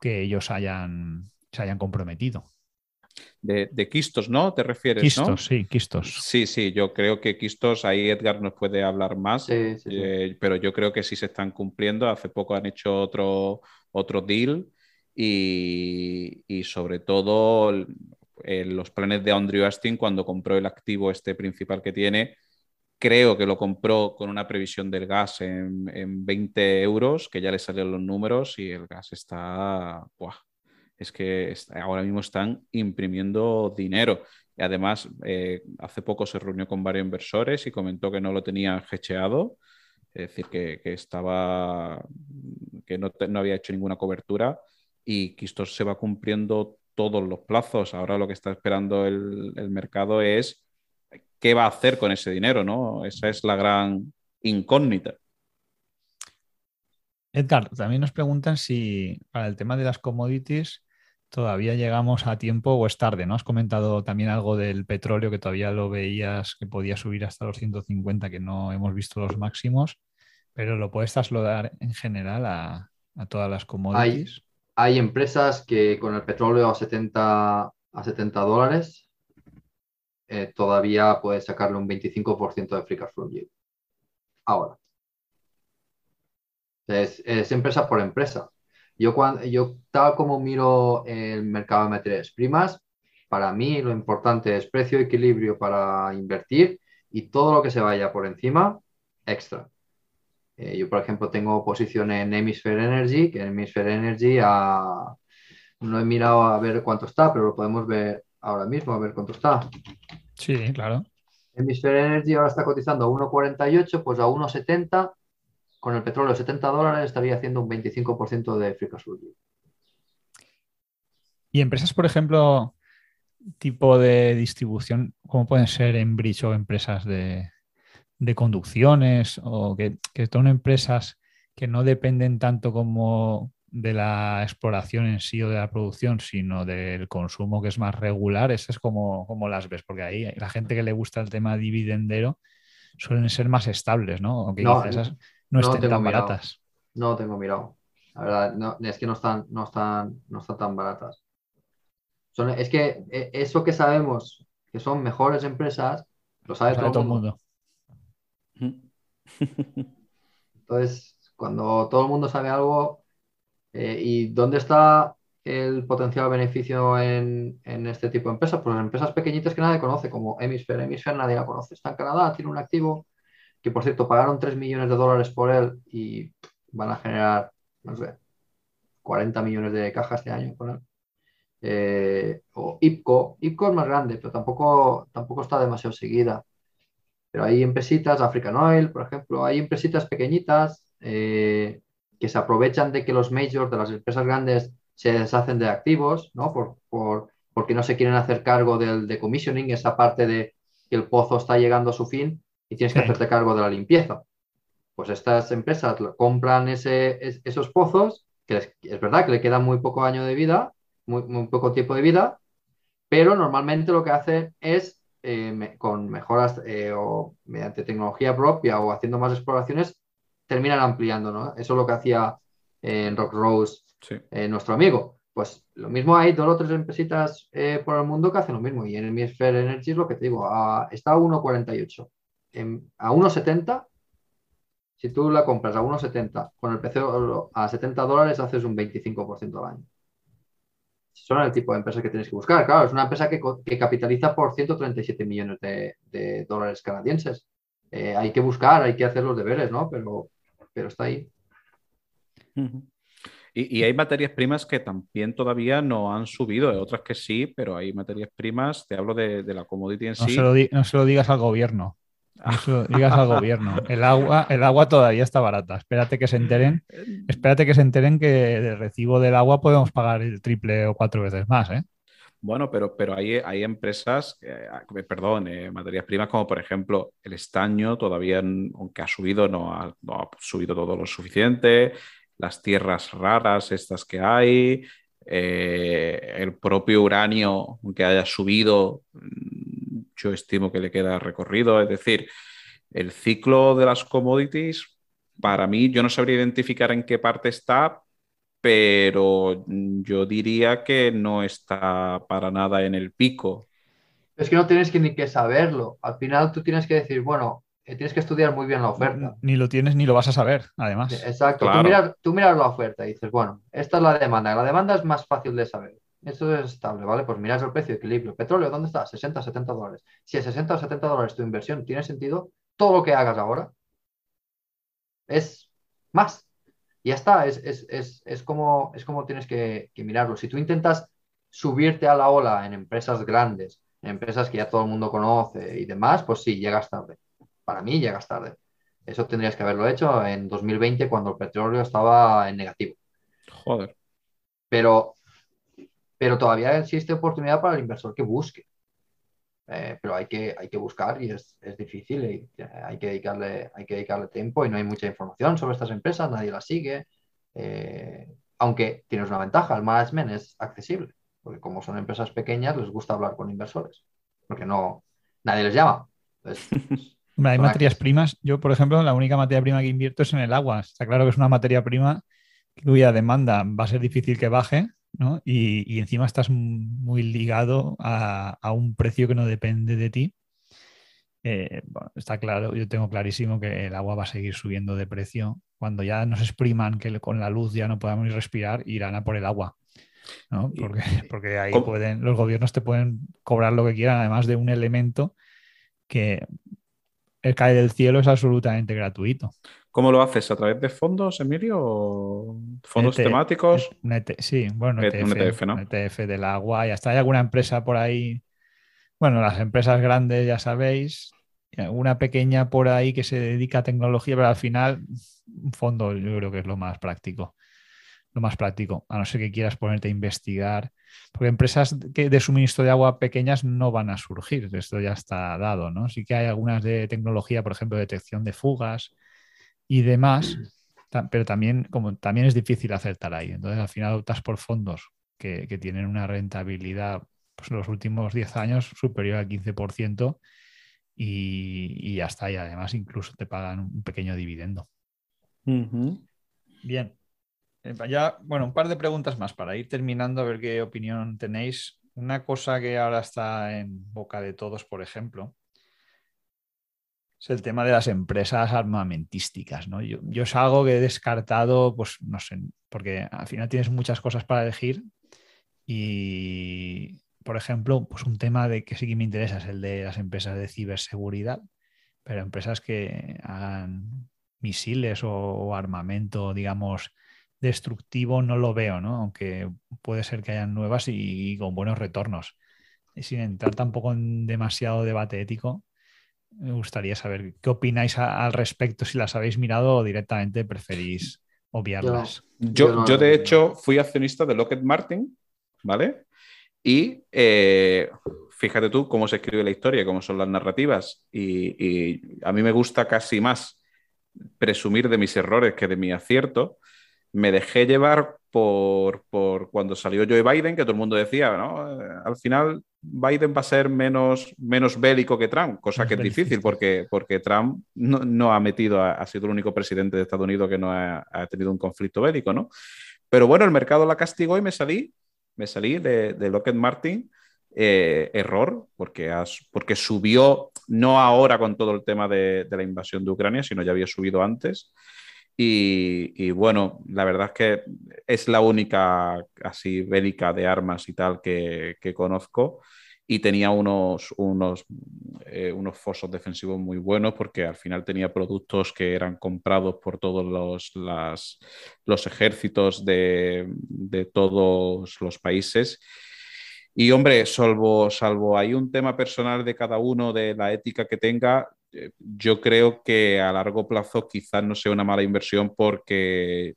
que ellos hayan, se hayan comprometido
de, quistos, ¿no? ¿Te refieres?
Quistos, sí, quistos.
Sí, sí, yo creo que quistos, ahí Edgar nos puede hablar más, eh, pero yo creo que sí se están cumpliendo. Hace poco han hecho otro, otro deal y, sobre todo los planes de Andrew Astin cuando compró el activo este principal que tiene. Creo que lo compró con una previsión del gas en, en 20 euros, que ya le salieron los números y el gas está es que ahora mismo están imprimiendo dinero. Y además, eh, hace poco se reunió con varios inversores y comentó que no lo tenían hecheado, es decir, que, estaba, que no, había hecho ninguna cobertura y que esto se va cumpliendo todos los plazos. Ahora lo que está esperando el, el mercado es qué va a hacer con ese dinero, ¿no? Esa es la gran incógnita.
Edgar, también nos preguntan si para el tema de las commodities todavía llegamos a tiempo o es tarde, ¿no? Has comentado también algo del petróleo que todavía lo veías que podía subir hasta los 150, que no hemos visto los máximos, pero lo puedes trasladar en general a, todas las commodities.
Hay, empresas que con el petróleo a 70, a 70 dólares eh, todavía puedes sacarle un 25% de free cash flow Ahora. Es, es empresa por empresa. Yo, cuando, yo tal como miro el mercado de materias primas, para mí lo importante es precio equilibrio para invertir y todo lo que se vaya por encima, extra. Eh, yo, por ejemplo, tengo posición en Hemisphere Energy, que en Hemisphere Energy a, no he mirado a ver cuánto está, pero lo podemos ver ahora mismo, a ver cuánto está.
Sí, claro.
Hemisphere Energy ahora está cotizando a 1,48, pues a 1,70. Con el petróleo 70 dólares estaría haciendo un 25% de free cash flow.
Y empresas, por ejemplo, tipo de distribución, como pueden ser Enbridge o empresas de, de conducciones o que, que, son empresas que no dependen tanto como de la exploración en sí o de la producción, sino del consumo que es más regular, esas es como, como las ves, porque ahí la gente que le gusta el tema dividendero suelen ser más estables, ¿no? Aunque
No,
esas no,
no
estén tan
mirado.
baratas.
No lo tengo mirado. La verdad, no, es que no están, no están, no están tan baratas. Son, es que eh, eso que sabemos que son mejores empresas, lo sabe,
Lo sabe
todo el mundo. Entonces, cuando todo el mundo sabe algo, eh, ¿y dónde está el potencial beneficio en, en este tipo de empresas? Pues empresas pequeñitas que nadie conoce, como Hemisphere. Hemisphere nadie la conoce. Está en Canadá, tiene un activo que, por cierto, pagaron 3 millones de dólares por él y van a generar, no sé, 40 millones de cajas este año con. Eh, o IPCO. IPCO es más grande, pero tampoco, tampoco está demasiado seguida. Pero hay empresitas, African Oil, por ejemplo, hay empresitas pequeñitas eh, que se aprovechan de que los majors de las empresas grandes se deshacen de activos, ¿no? Por, por- porque no se quieren hacer cargo del decommissioning, esa parte de que el pozo está llegando a su fin y tienes que
Sí.
hacerte cargo de la limpieza. Pues estas empresas compran ese, es- esos pozos, que les- es verdad que le queda muy poco año de vida, muy, muy poco tiempo de vida, pero normalmente lo que hacen es, eh, me- con mejoras eh, o mediante tecnología propia o haciendo más exploraciones, terminan ampliando, ¿no? Eso es lo que hacía eh, en Rock Rose
Sí.
eh, nuestro amigo. Pues lo mismo hay dos o tres empresitas por el mundo que hacen lo mismo. Y en el Hemisphere Energy es lo que te digo, a- está a 1,48. En- a 1,70, si tú la compras a 1,70, con el precio a 70 dólares haces un 25% al año. Son el tipo de empresas que tienes que buscar. Claro, es una empresa que, que capitaliza por 137 millones de, de dólares canadienses. Eh, hay que buscar, hay que hacer los deberes, ¿no? Pero, pero está ahí.
Y, y hay materias primas que también todavía no han subido, hay otras que sí, pero hay materias primas, te hablo de, de la commodity en
No,
sí.
se lo di- no se lo digas al gobierno. Lo digas al gobierno. El agua, el agua todavía está barata. Espérate que se enteren. Espérate que se enteren que de recibo del agua podemos pagar el triple o cuatro veces más, ¿eh?
Bueno, pero, pero hay, hay empresas, eh, perdón, eh, materias primas como por ejemplo el estaño, todavía, aunque ha subido, no ha, subido todo lo suficiente. Las tierras raras, estas que hay, eh, el propio uranio, aunque haya subido, yo estimo que le queda recorrido. Es decir, el ciclo de las commodities, para mí, yo no sabría identificar en qué parte está, pero yo diría que no está para nada en el pico.
Es que no tienes que ni que saberlo. Al final tú tienes que decir, bueno, eh, tienes que estudiar muy bien la oferta.
Ni lo tienes ni lo vas a saber, además.
Exacto.
Claro.
Tú, miras, tú miras la oferta y dices, bueno, esta es la demanda. La demanda es más fácil de saber. Esto es estable, ¿vale? Pues miras el precio, equilibrio. Petróleo, ¿dónde está? 60, 70 dólares. Si a 60 o 70 dólares tu inversión tiene sentido, todo lo que hagas ahora es más. Y ya está, es, es, es, es como, es como tienes que, que mirarlo. Si tú intentas subirte a la ola en empresas grandes, en empresas que ya todo el mundo conoce y demás, pues sí, llegas tarde. Para mí llegas tarde. Eso tendrías que haberlo hecho en 2020 cuando el petróleo estaba en negativo.
Joder.
Pero, pero todavía existe oportunidad para el inversor que busque. Eh, pero hay que, hay que buscar y es, es difícil y eh, hay que dedicarle, hay que dedicarle tiempo y no hay mucha información sobre estas empresas, nadie las sigue. Eh, aunque tienes una ventaja, el management es accesible, porque como son empresas pequeñas les gusta hablar con inversores, porque no, nadie les llama. Entonces,
Hombre, hay materias primas. Yo, por ejemplo, la única materia prima que invierto es en el agua. Está claro que es una materia prima cuya demanda va a ser difícil que baje, ¿no? Y, y encima estás muy ligado a, a un precio que no depende de ti. eh, está claro, yo tengo clarísimo que el agua va a seguir subiendo de precio. Cuando ya nos expriman que con la luz ya no podamos respirar, irán a por el agua. Porque, porque ahí pueden, los gobiernos te pueden cobrar lo que quieran, además de un elemento que el cae del cielo es absolutamente gratuito.
¿Cómo lo haces? ¿A través de fondos, Emilio? ¿Fondos temáticos?
sí, bueno, ETF, un ETF, ¿no? ETF del agua. Y hasta hay alguna empresa por ahí. Bueno, las empresas grandes, ya sabéis, una pequeña por ahí que se dedica a tecnología, pero al final un fondo yo creo que es lo más práctico. Lo más práctico, a no ser que quieras ponerte a investigar, porque empresas de suministro de agua pequeñas no van a surgir, esto ya está dado, ¿no? Sí que hay algunas de tecnología, por ejemplo, detección de fugas, y demás, pero también, como, también es difícil acertar ahí. Entonces, al final optas por fondos que, tienen una rentabilidad pues, en los últimos 10 años superior al 15% y, y ya está. Y además, incluso te pagan un pequeño dividendo. Bien. Eh, ya, bueno, un par de preguntas más para ir terminando, a ver qué opinión tenéis. Una cosa que ahora está en boca de todos, por ejemplo, es el tema de las empresas armamentísticas. ¿no? Yo, yo, es algo que he descartado, pues no sé, porque al final tienes muchas cosas para elegir y, por ejemplo, pues un tema de que sí que me interesa es el de las empresas de ciberseguridad, pero empresas que hagan misiles o, armamento, digamos, destructivo no lo veo, ¿no? Aunque puede ser que hayan nuevas y con buenos retornos. Y sin entrar tampoco en demasiado debate ético, me gustaría saber qué opináis al respecto, si las habéis mirado o directamente preferís obviarlas.
Yo, yo, de hecho, fui accionista de Lockheed Martin, ¿vale? Y eh, fíjate tú cómo se escribe la historia, cómo son las narrativas. Y, a mí me gusta casi más presumir de mis errores que de mi acierto. Me dejé llevar por, por, cuando salió Joe Biden, que todo el mundo decía, ¿no? Eh, al final Biden va a ser menos, menos bélico que Trump, cosa que es difícil porque, porque Trump no, ha metido, ha, sido el único presidente de Estados Unidos que no ha, tenido un conflicto bélico, ¿no? Pero bueno, el mercado la castigó y me salí, me salí de, de Lockheed Martin. Eh, error, porque, porque subió, no ahora con todo el tema de, de la invasión de Ucrania, sino ya había subido antes. Y, bueno, la verdad es que es la única así bélica de armas y tal que, conozco. Y tenía unos, unos, eh, unos fosos defensivos muy buenos porque al final tenía productos que eran comprados por todos los, los ejércitos de, de todos los países. Y hombre, salvo, salvo hay un tema personal de cada uno, de la ética que tenga, yo creo que a largo plazo quizás no sea una mala inversión porque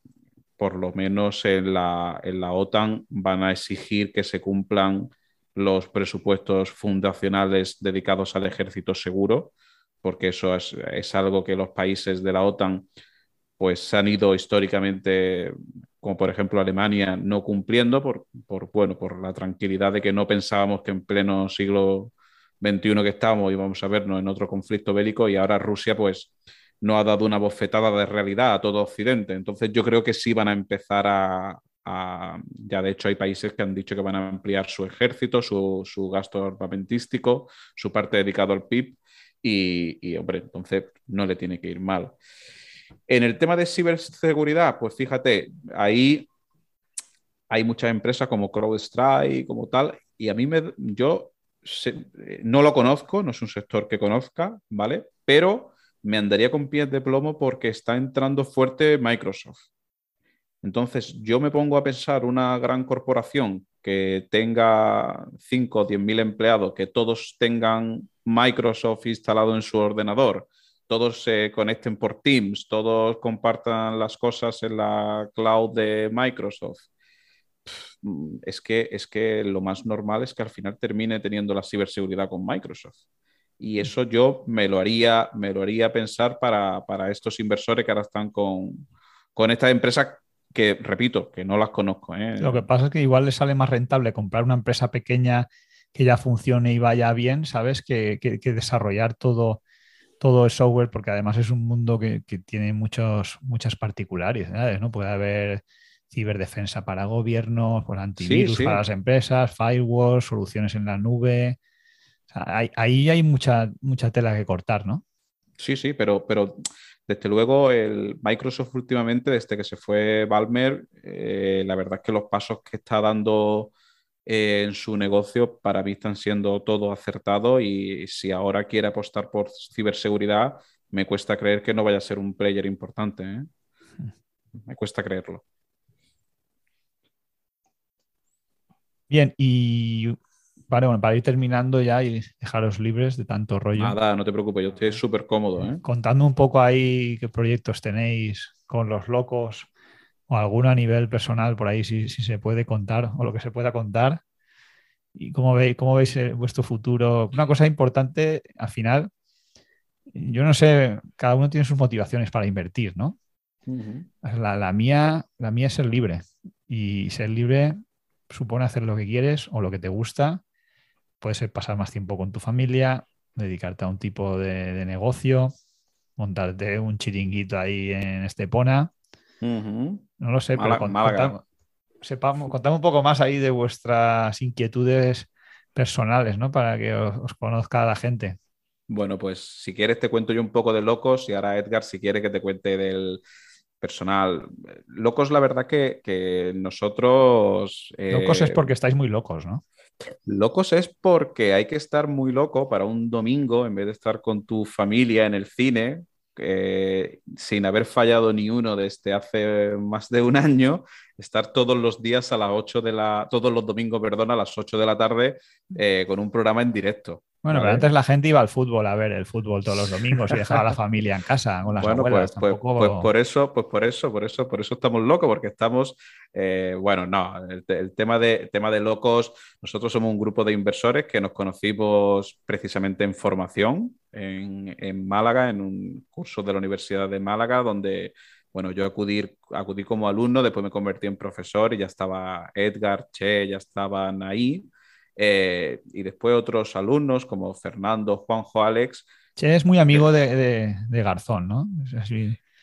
por lo menos en la, en la OTAN van a exigir que se cumplan los presupuestos fundacionales dedicados al ejército seguro, porque eso es, es, algo que los países de la OTAN pues han ido históricamente, como por ejemplo Alemania, no cumpliendo por, por, bueno, por la tranquilidad de que no pensábamos que en pleno siglo 21 que estamos y vamos a vernos en otro conflicto bélico y ahora Rusia pues no ha dado una bofetada de realidad a todo Occidente. Entonces yo creo que sí van a empezar a, ya de hecho hay países que han dicho que van a ampliar su ejército, su, su gasto armamentístico, su parte dedicado al PIB y, y, hombre, entonces no le tiene que ir mal. En el tema de ciberseguridad, pues fíjate, ahí hay muchas empresas como CrowdStrike, como tal, y a mí me, yo eh, no lo conozco, no es un sector que conozca, ¿vale? Pero me andaría con pies de plomo porque está entrando fuerte Microsoft. Entonces, yo me pongo a pensar una gran corporación que tenga 5 o 10 mil empleados, que todos tengan Microsoft instalado en su ordenador, todos se conecten por Teams, todos compartan las cosas en la cloud de Microsoft es que, es que lo más normal es que al final termine teniendo la ciberseguridad con Microsoft. Y mm. eso yo me lo haría, me lo haría pensar para, estos inversores que ahora están con, con estas empresas que, repito, que no las conozco. ¿eh?
Lo que pasa es que igual les sale más rentable comprar una empresa pequeña que ya funcione y vaya bien, ¿sabes? Que, desarrollar todo, todo el software, porque además es un mundo que, tiene muchos, muchas particularidades, ¿no? Puede haber ciberdefensa para gobiernos, pues antivirus para las empresas, firewall, soluciones en la nube. ahí hay mucha, mucha tela que cortar, ¿no?
Sí, sí, pero, pero desde luego el Microsoft últimamente, desde que se fue Balmer, eh, la verdad es que los pasos que está dando eh, en su negocio para mí están siendo todo acertados y si ahora quiere apostar por ciberseguridad, me cuesta creer que no vaya a ser un player importante. ¿eh? Me cuesta creerlo.
Bien, y bueno, para ir terminando ya y dejaros libres de tanto rollo.
Nada, no te preocupes, yo estoy súper cómodo. ¿eh?
Contadme un poco ahí qué proyectos tenéis con los locos o alguno a nivel personal por ahí, si, se puede contar o lo que se pueda contar. ¿Y cómo veis, cómo veis eh, vuestro futuro? Una cosa importante, al final, yo no sé, cada uno tiene sus motivaciones para invertir, ¿no? la, mía, la mía es ser libre. Y ser libre supone hacer lo que quieres o lo que te gusta. Puede ser pasar más tiempo con tu familia, dedicarte a un tipo de, negocio, montarte un chiringuito ahí en Estepona. No lo sé, pero contame, un poco más ahí de vuestras inquietudes personales, ¿no? Para que os, conozca la gente.
Bueno, pues si quieres te cuento yo un poco de Locos y ahora Edgar si quiere que te cuente del, personal. Locos, la verdad que, nosotros...
locos es eh, porque estáis muy locos, ¿no?
Locos es porque hay que estar muy loco para un domingo, en vez de estar con tu familia en el cine, sin haber fallado ni uno desde hace más de un año, estar todos los días a las 8 de la, todos los domingos, perdón, a las 8 de la tarde eh, con un programa en directo.
Bueno, pero antes la gente iba al fútbol a ver el fútbol todos los domingos y dejaba a la familia en casa con las bueno,
Pues, pues, pues, por eso, pues por eso, por eso, por eso estamos locos, porque estamos, eh, bueno, no, el, tema, de, tema de locos, nosotros somos un grupo de inversores que nos conocimos precisamente en formación en, en Málaga, en un curso de la Universidad de Málaga, donde bueno, yo acudí, acudí como alumno, después me convertí en profesor y ya estaba Edgar, Che, ya estaban ahí. Eh, y después otros alumnos como Fernando, Juanjo, Alex.
Che es muy amigo de, Garzón, ¿no?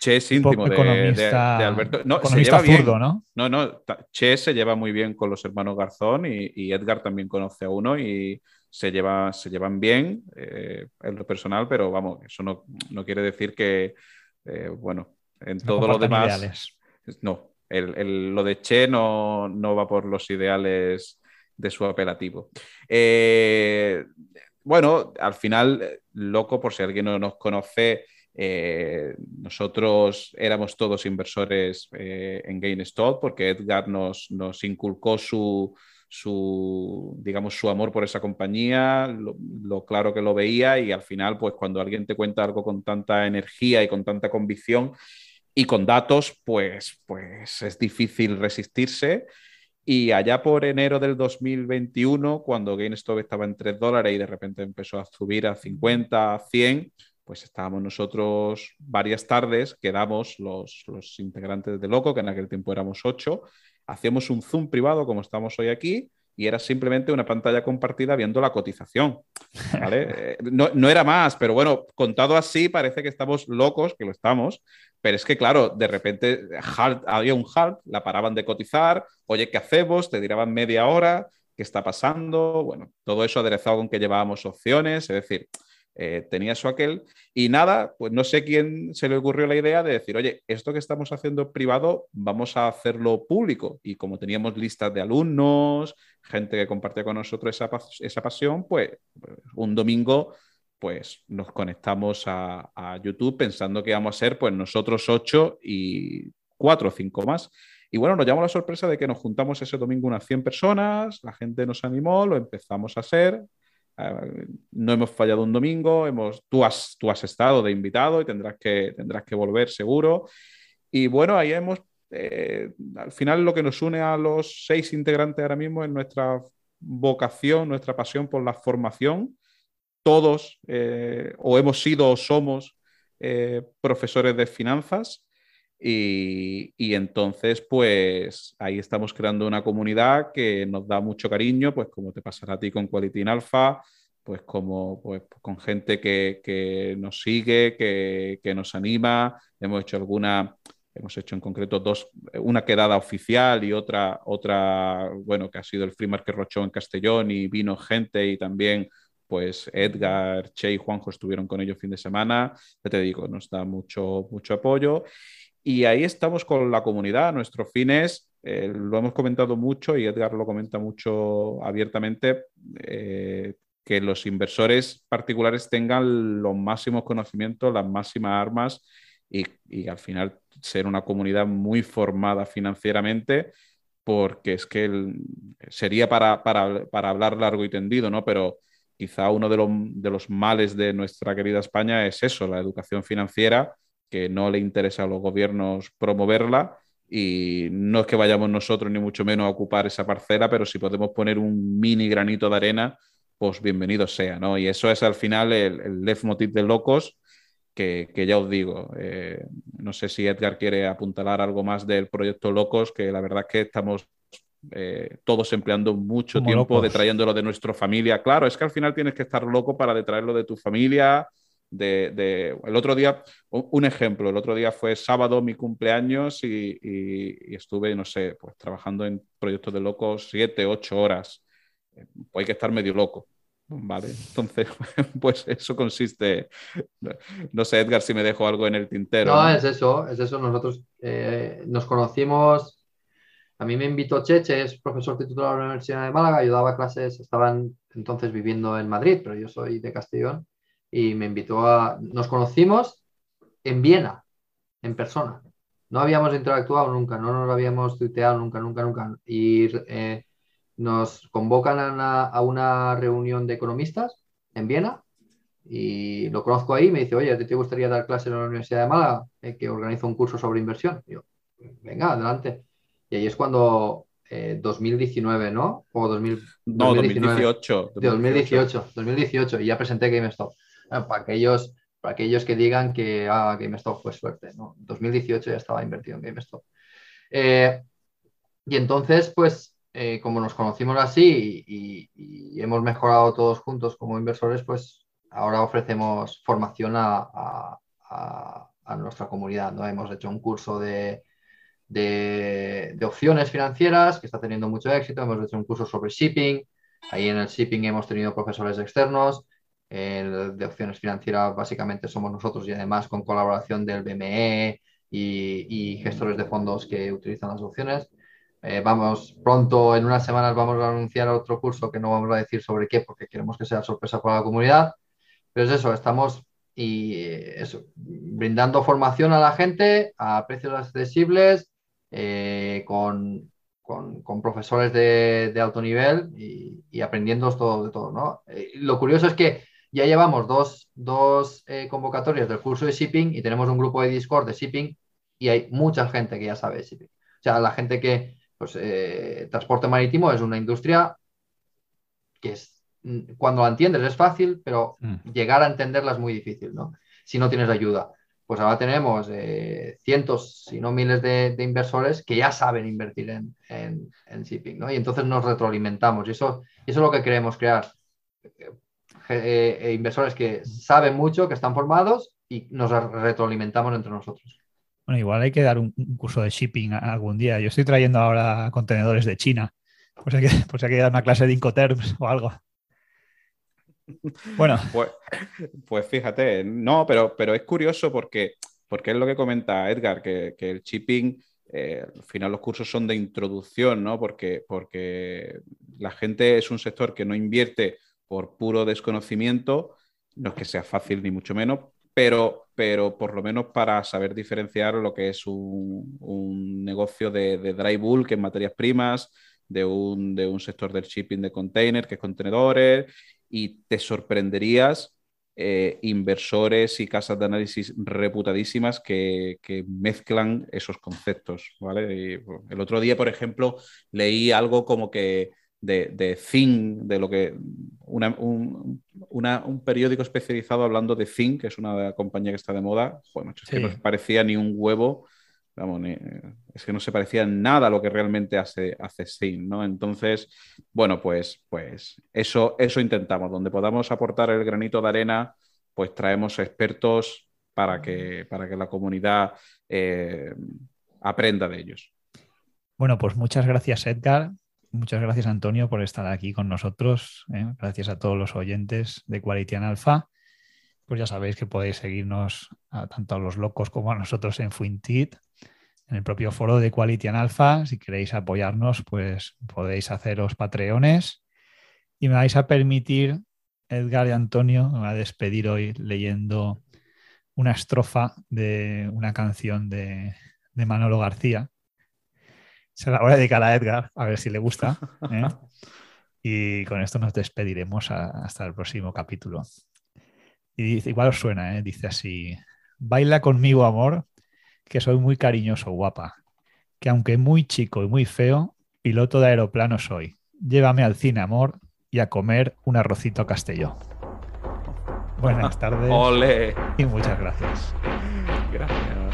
che es íntimo de, Alberto. No,
economista zurdo, ¿no?
No, no, Che se lleva muy bien con los hermanos Garzón y, Edgar también conoce a uno y se, lleva, se llevan bien eh, en lo personal, pero vamos, eso no, quiere decir que, eh, bueno, en todo lo demás... No, lo de Che no, no va por los ideales de su apelativo. Eh, bueno, al final, loco, por si alguien no nos conoce, eh, nosotros éramos todos inversores eh, en GameStop porque Edgar nos, nos inculcó su, su, digamos, su amor por esa compañía, lo, claro que lo veía y al final, pues cuando alguien te cuenta algo con tanta energía y con tanta convicción y con datos, pues, pues es difícil resistirse. Y allá por enero del 2021, cuando GameStop estaba en 3 dólares y de repente empezó a subir a 50, a 100, pues estábamos nosotros varias tardes, quedamos los, los integrantes de Loco, que en aquel tiempo éramos 8, hacíamos un Zoom privado como estamos hoy aquí y era simplemente una pantalla compartida viendo la cotización. Eh, no, no, era más, pero bueno, contado así parece que estamos locos, que lo estamos, pero es que, claro, de repente había un halt, la paraban de cotizar, oye, ¿qué hacemos? Te diraban media hora, ¿qué está pasando? Bueno, todo eso aderezado con que llevábamos opciones, es decir, eh, tenía eso aquel. Y nada, pues no sé quién se le ocurrió la idea de decir, oye, esto que estamos haciendo privado, vamos a hacerlo público. Y como teníamos listas de alumnos, gente que compartía con nosotros esa, esa pasión, pues un domingo pues nos conectamos a, YouTube pensando que íbamos a ser pues nosotros ocho y cuatro o cinco más. Y bueno, nos llamó la sorpresa de que nos juntamos ese domingo unas 100 personas, la gente nos animó, lo empezamos a hacer. Eh, no hemos fallado un domingo, hemos, tú, has, tú has estado de invitado y tendrás que, tendrás que volver seguro. Y bueno, ahí hemos, eh, al final lo que nos une a los seis integrantes ahora mismo es nuestra vocación, nuestra pasión por la formación todos eh, o hemos sido o somos eh, profesores de finanzas y, entonces pues ahí estamos creando una comunidad que nos da mucho cariño, pues como te pasará a ti con Quality in Alpha, pues como pues, con gente que, nos sigue, que, nos anima, hemos hecho alguna, hemos hecho en concreto dos, una quedada oficial y otra, otra, bueno, que ha sido el Free Market Roadshow en Castellón y vino gente y también pues Edgar, Che y Juanjo estuvieron con ellos fin de semana. Ya te digo, nos da mucho, mucho apoyo. Y ahí estamos con la comunidad. Nuestros fines, eh, lo hemos comentado mucho y Edgar lo comenta mucho abiertamente, eh, que los inversores particulares tengan los máximos conocimientos, las máximas armas y, al final ser una comunidad muy formada financieramente, porque es que sería para, para, hablar largo y tendido, ¿no? Pero quizá uno de, de los males de nuestra querida España es eso, la educación financiera, que no le interesa a los gobiernos promoverla y no es que vayamos nosotros ni mucho menos a ocupar esa parcela, pero si podemos poner un mini granito de arena, pues bienvenido sea, ¿no? Y eso es al final el, el leitmotiv de Locos, que, ya os digo, eh, no sé si Edgar quiere apuntalar algo más del proyecto Locos, que la verdad es que estamos eh, todos empleando mucho tiempo detrayéndolo de nuestra familia. Claro, es que al final tienes que estar loco para detraerlo de tu familia. De, El otro día, un ejemplo, el otro día fue sábado mi cumpleaños y, y estuve, no sé, pues trabajando en proyectos de locos siete, ocho horas. Pues hay que estar medio loco. Vale, entonces, pues eso consiste. No sé, Edgar, si me dejo algo en el tintero.
No, es eso, es eso. Nosotros eh, nos conocimos. A mí me invitó Cheche, es profesor titular de la Universidad de Málaga, yo daba clases, estaban entonces viviendo en Madrid, pero yo soy de Castellón, y me invitó a. Nos conocimos en Viena, en persona. No habíamos interactuado nunca, no nos habíamos tuiteado nunca, nunca, nunca. Y eh, nos convocan a una, reunión de economistas en Viena y lo conozco ahí me dice, oye, ¿te, gustaría dar clase en la Universidad de Málaga eh, que organiza un curso sobre inversión? Y yo, venga, adelante. Y ahí es cuando 2019, eh, ¿no? O 2000,
no, 2018.
2018. 2018, y ya presenté GameStop. Para, aquellos, para aquellos que digan que ah, GameStop fue suerte, ¿no? 2018 ya estaba invertido en GameStop. Eh, y entonces, pues eh, como nos conocimos así y, hemos mejorado todos juntos como inversores, pues ahora ofrecemos formación a, nuestra comunidad. ¿no? Hemos hecho un curso de, opciones financieras que está teniendo mucho éxito. Hemos hecho un curso sobre shipping. Ahí en el shipping hemos tenido profesores externos. De opciones financieras básicamente somos nosotros y además con colaboración del BME y gestores de fondos que utilizan las opciones. Eh, vamos, pronto, en unas semanas, vamos a anunciar otro curso que no vamos a decir sobre qué, porque queremos que sea sorpresa para la comunidad. Pero es eso, estamos y brindando formación a la gente a precios accesibles, eh, con, profesores de, alto nivel y, aprendiendo todo de todo. ¿no? Eh, lo curioso es que ya llevamos dos, dos convocatorias del curso de shipping y tenemos un grupo de Discord de shipping y hay mucha gente que ya sabe shipping. O sea, la gente que, pues eh, transporte marítimo es una industria que es, mm, cuando la entiendes es fácil, pero mm. llegar a entenderla es muy difícil, ¿no? Si no tienes ayuda. Pues ahora tenemos eh, cientos, si no miles de, inversores que ya saben invertir en, en, shipping, ¿no? Y entonces nos retroalimentamos. Y eso, eso es lo que queremos crear. Eh, inversores que saben mucho, que están formados y nos retroalimentamos entre nosotros.
Bueno, igual hay que dar un, curso de shipping algún día. Yo estoy trayendo ahora contenedores de China. Pues hay que, pues hay que dar una clase de Incoterms o algo.
Bueno. Pues, pues, fíjate, no, pero, pero es curioso porque, porque es lo que comenta Edgar, que, el shipping, eh, al final los cursos son de introducción, ¿no? Porque, porque la gente es un sector que no invierte por puro desconocimiento, no es que sea fácil ni mucho menos, pero, pero por lo menos para saber diferenciar lo que es un, negocio de, dry bulk en materias primas, de un, de un sector del shipping de container, que es contenedores, y te sorprenderías eh, inversores y casas de análisis reputadísimas que, que mezclan esos conceptos. ¿vale? el otro día, por ejemplo, leí algo como que de, de de lo que un, periódico especializado hablando de Zing, que es una compañía que está de moda, es que no se parecía ni un huevo, vamos, es que no se parecía nada a lo que realmente hace, hace ¿no? Entonces, bueno, pues, pues eso, eso intentamos, donde podamos aportar el granito de arena, pues traemos expertos para que, para que la comunidad eh, aprenda de ellos.
Bueno, pues muchas gracias, Edgar muchas gracias Antonio por estar aquí con nosotros. ¿eh? Gracias a todos los oyentes de Quality and Alpha. Pues ya sabéis que podéis seguirnos tanto a los locos como a nosotros en Fuintit, en el propio foro de Quality and Alpha. Si queréis apoyarnos, pues podéis haceros patreones. Y me vais a permitir, Edgar y Antonio, me voy a despedir hoy leyendo una estrofa de una canción de, de Manolo García. Se la voy a dedicar a Edgar, a ver si le gusta. ¿eh? Y con esto nos despediremos hasta el próximo capítulo. Y dice, igual os suena, ¿eh? dice así, baila conmigo amor, que soy muy cariñoso, guapa, que aunque muy chico y muy feo, piloto de aeroplano soy. Llévame al cine, amor, y a comer un arrocito castelló. Buenas tardes.
Ole.
Y muchas gracias.
Gracias.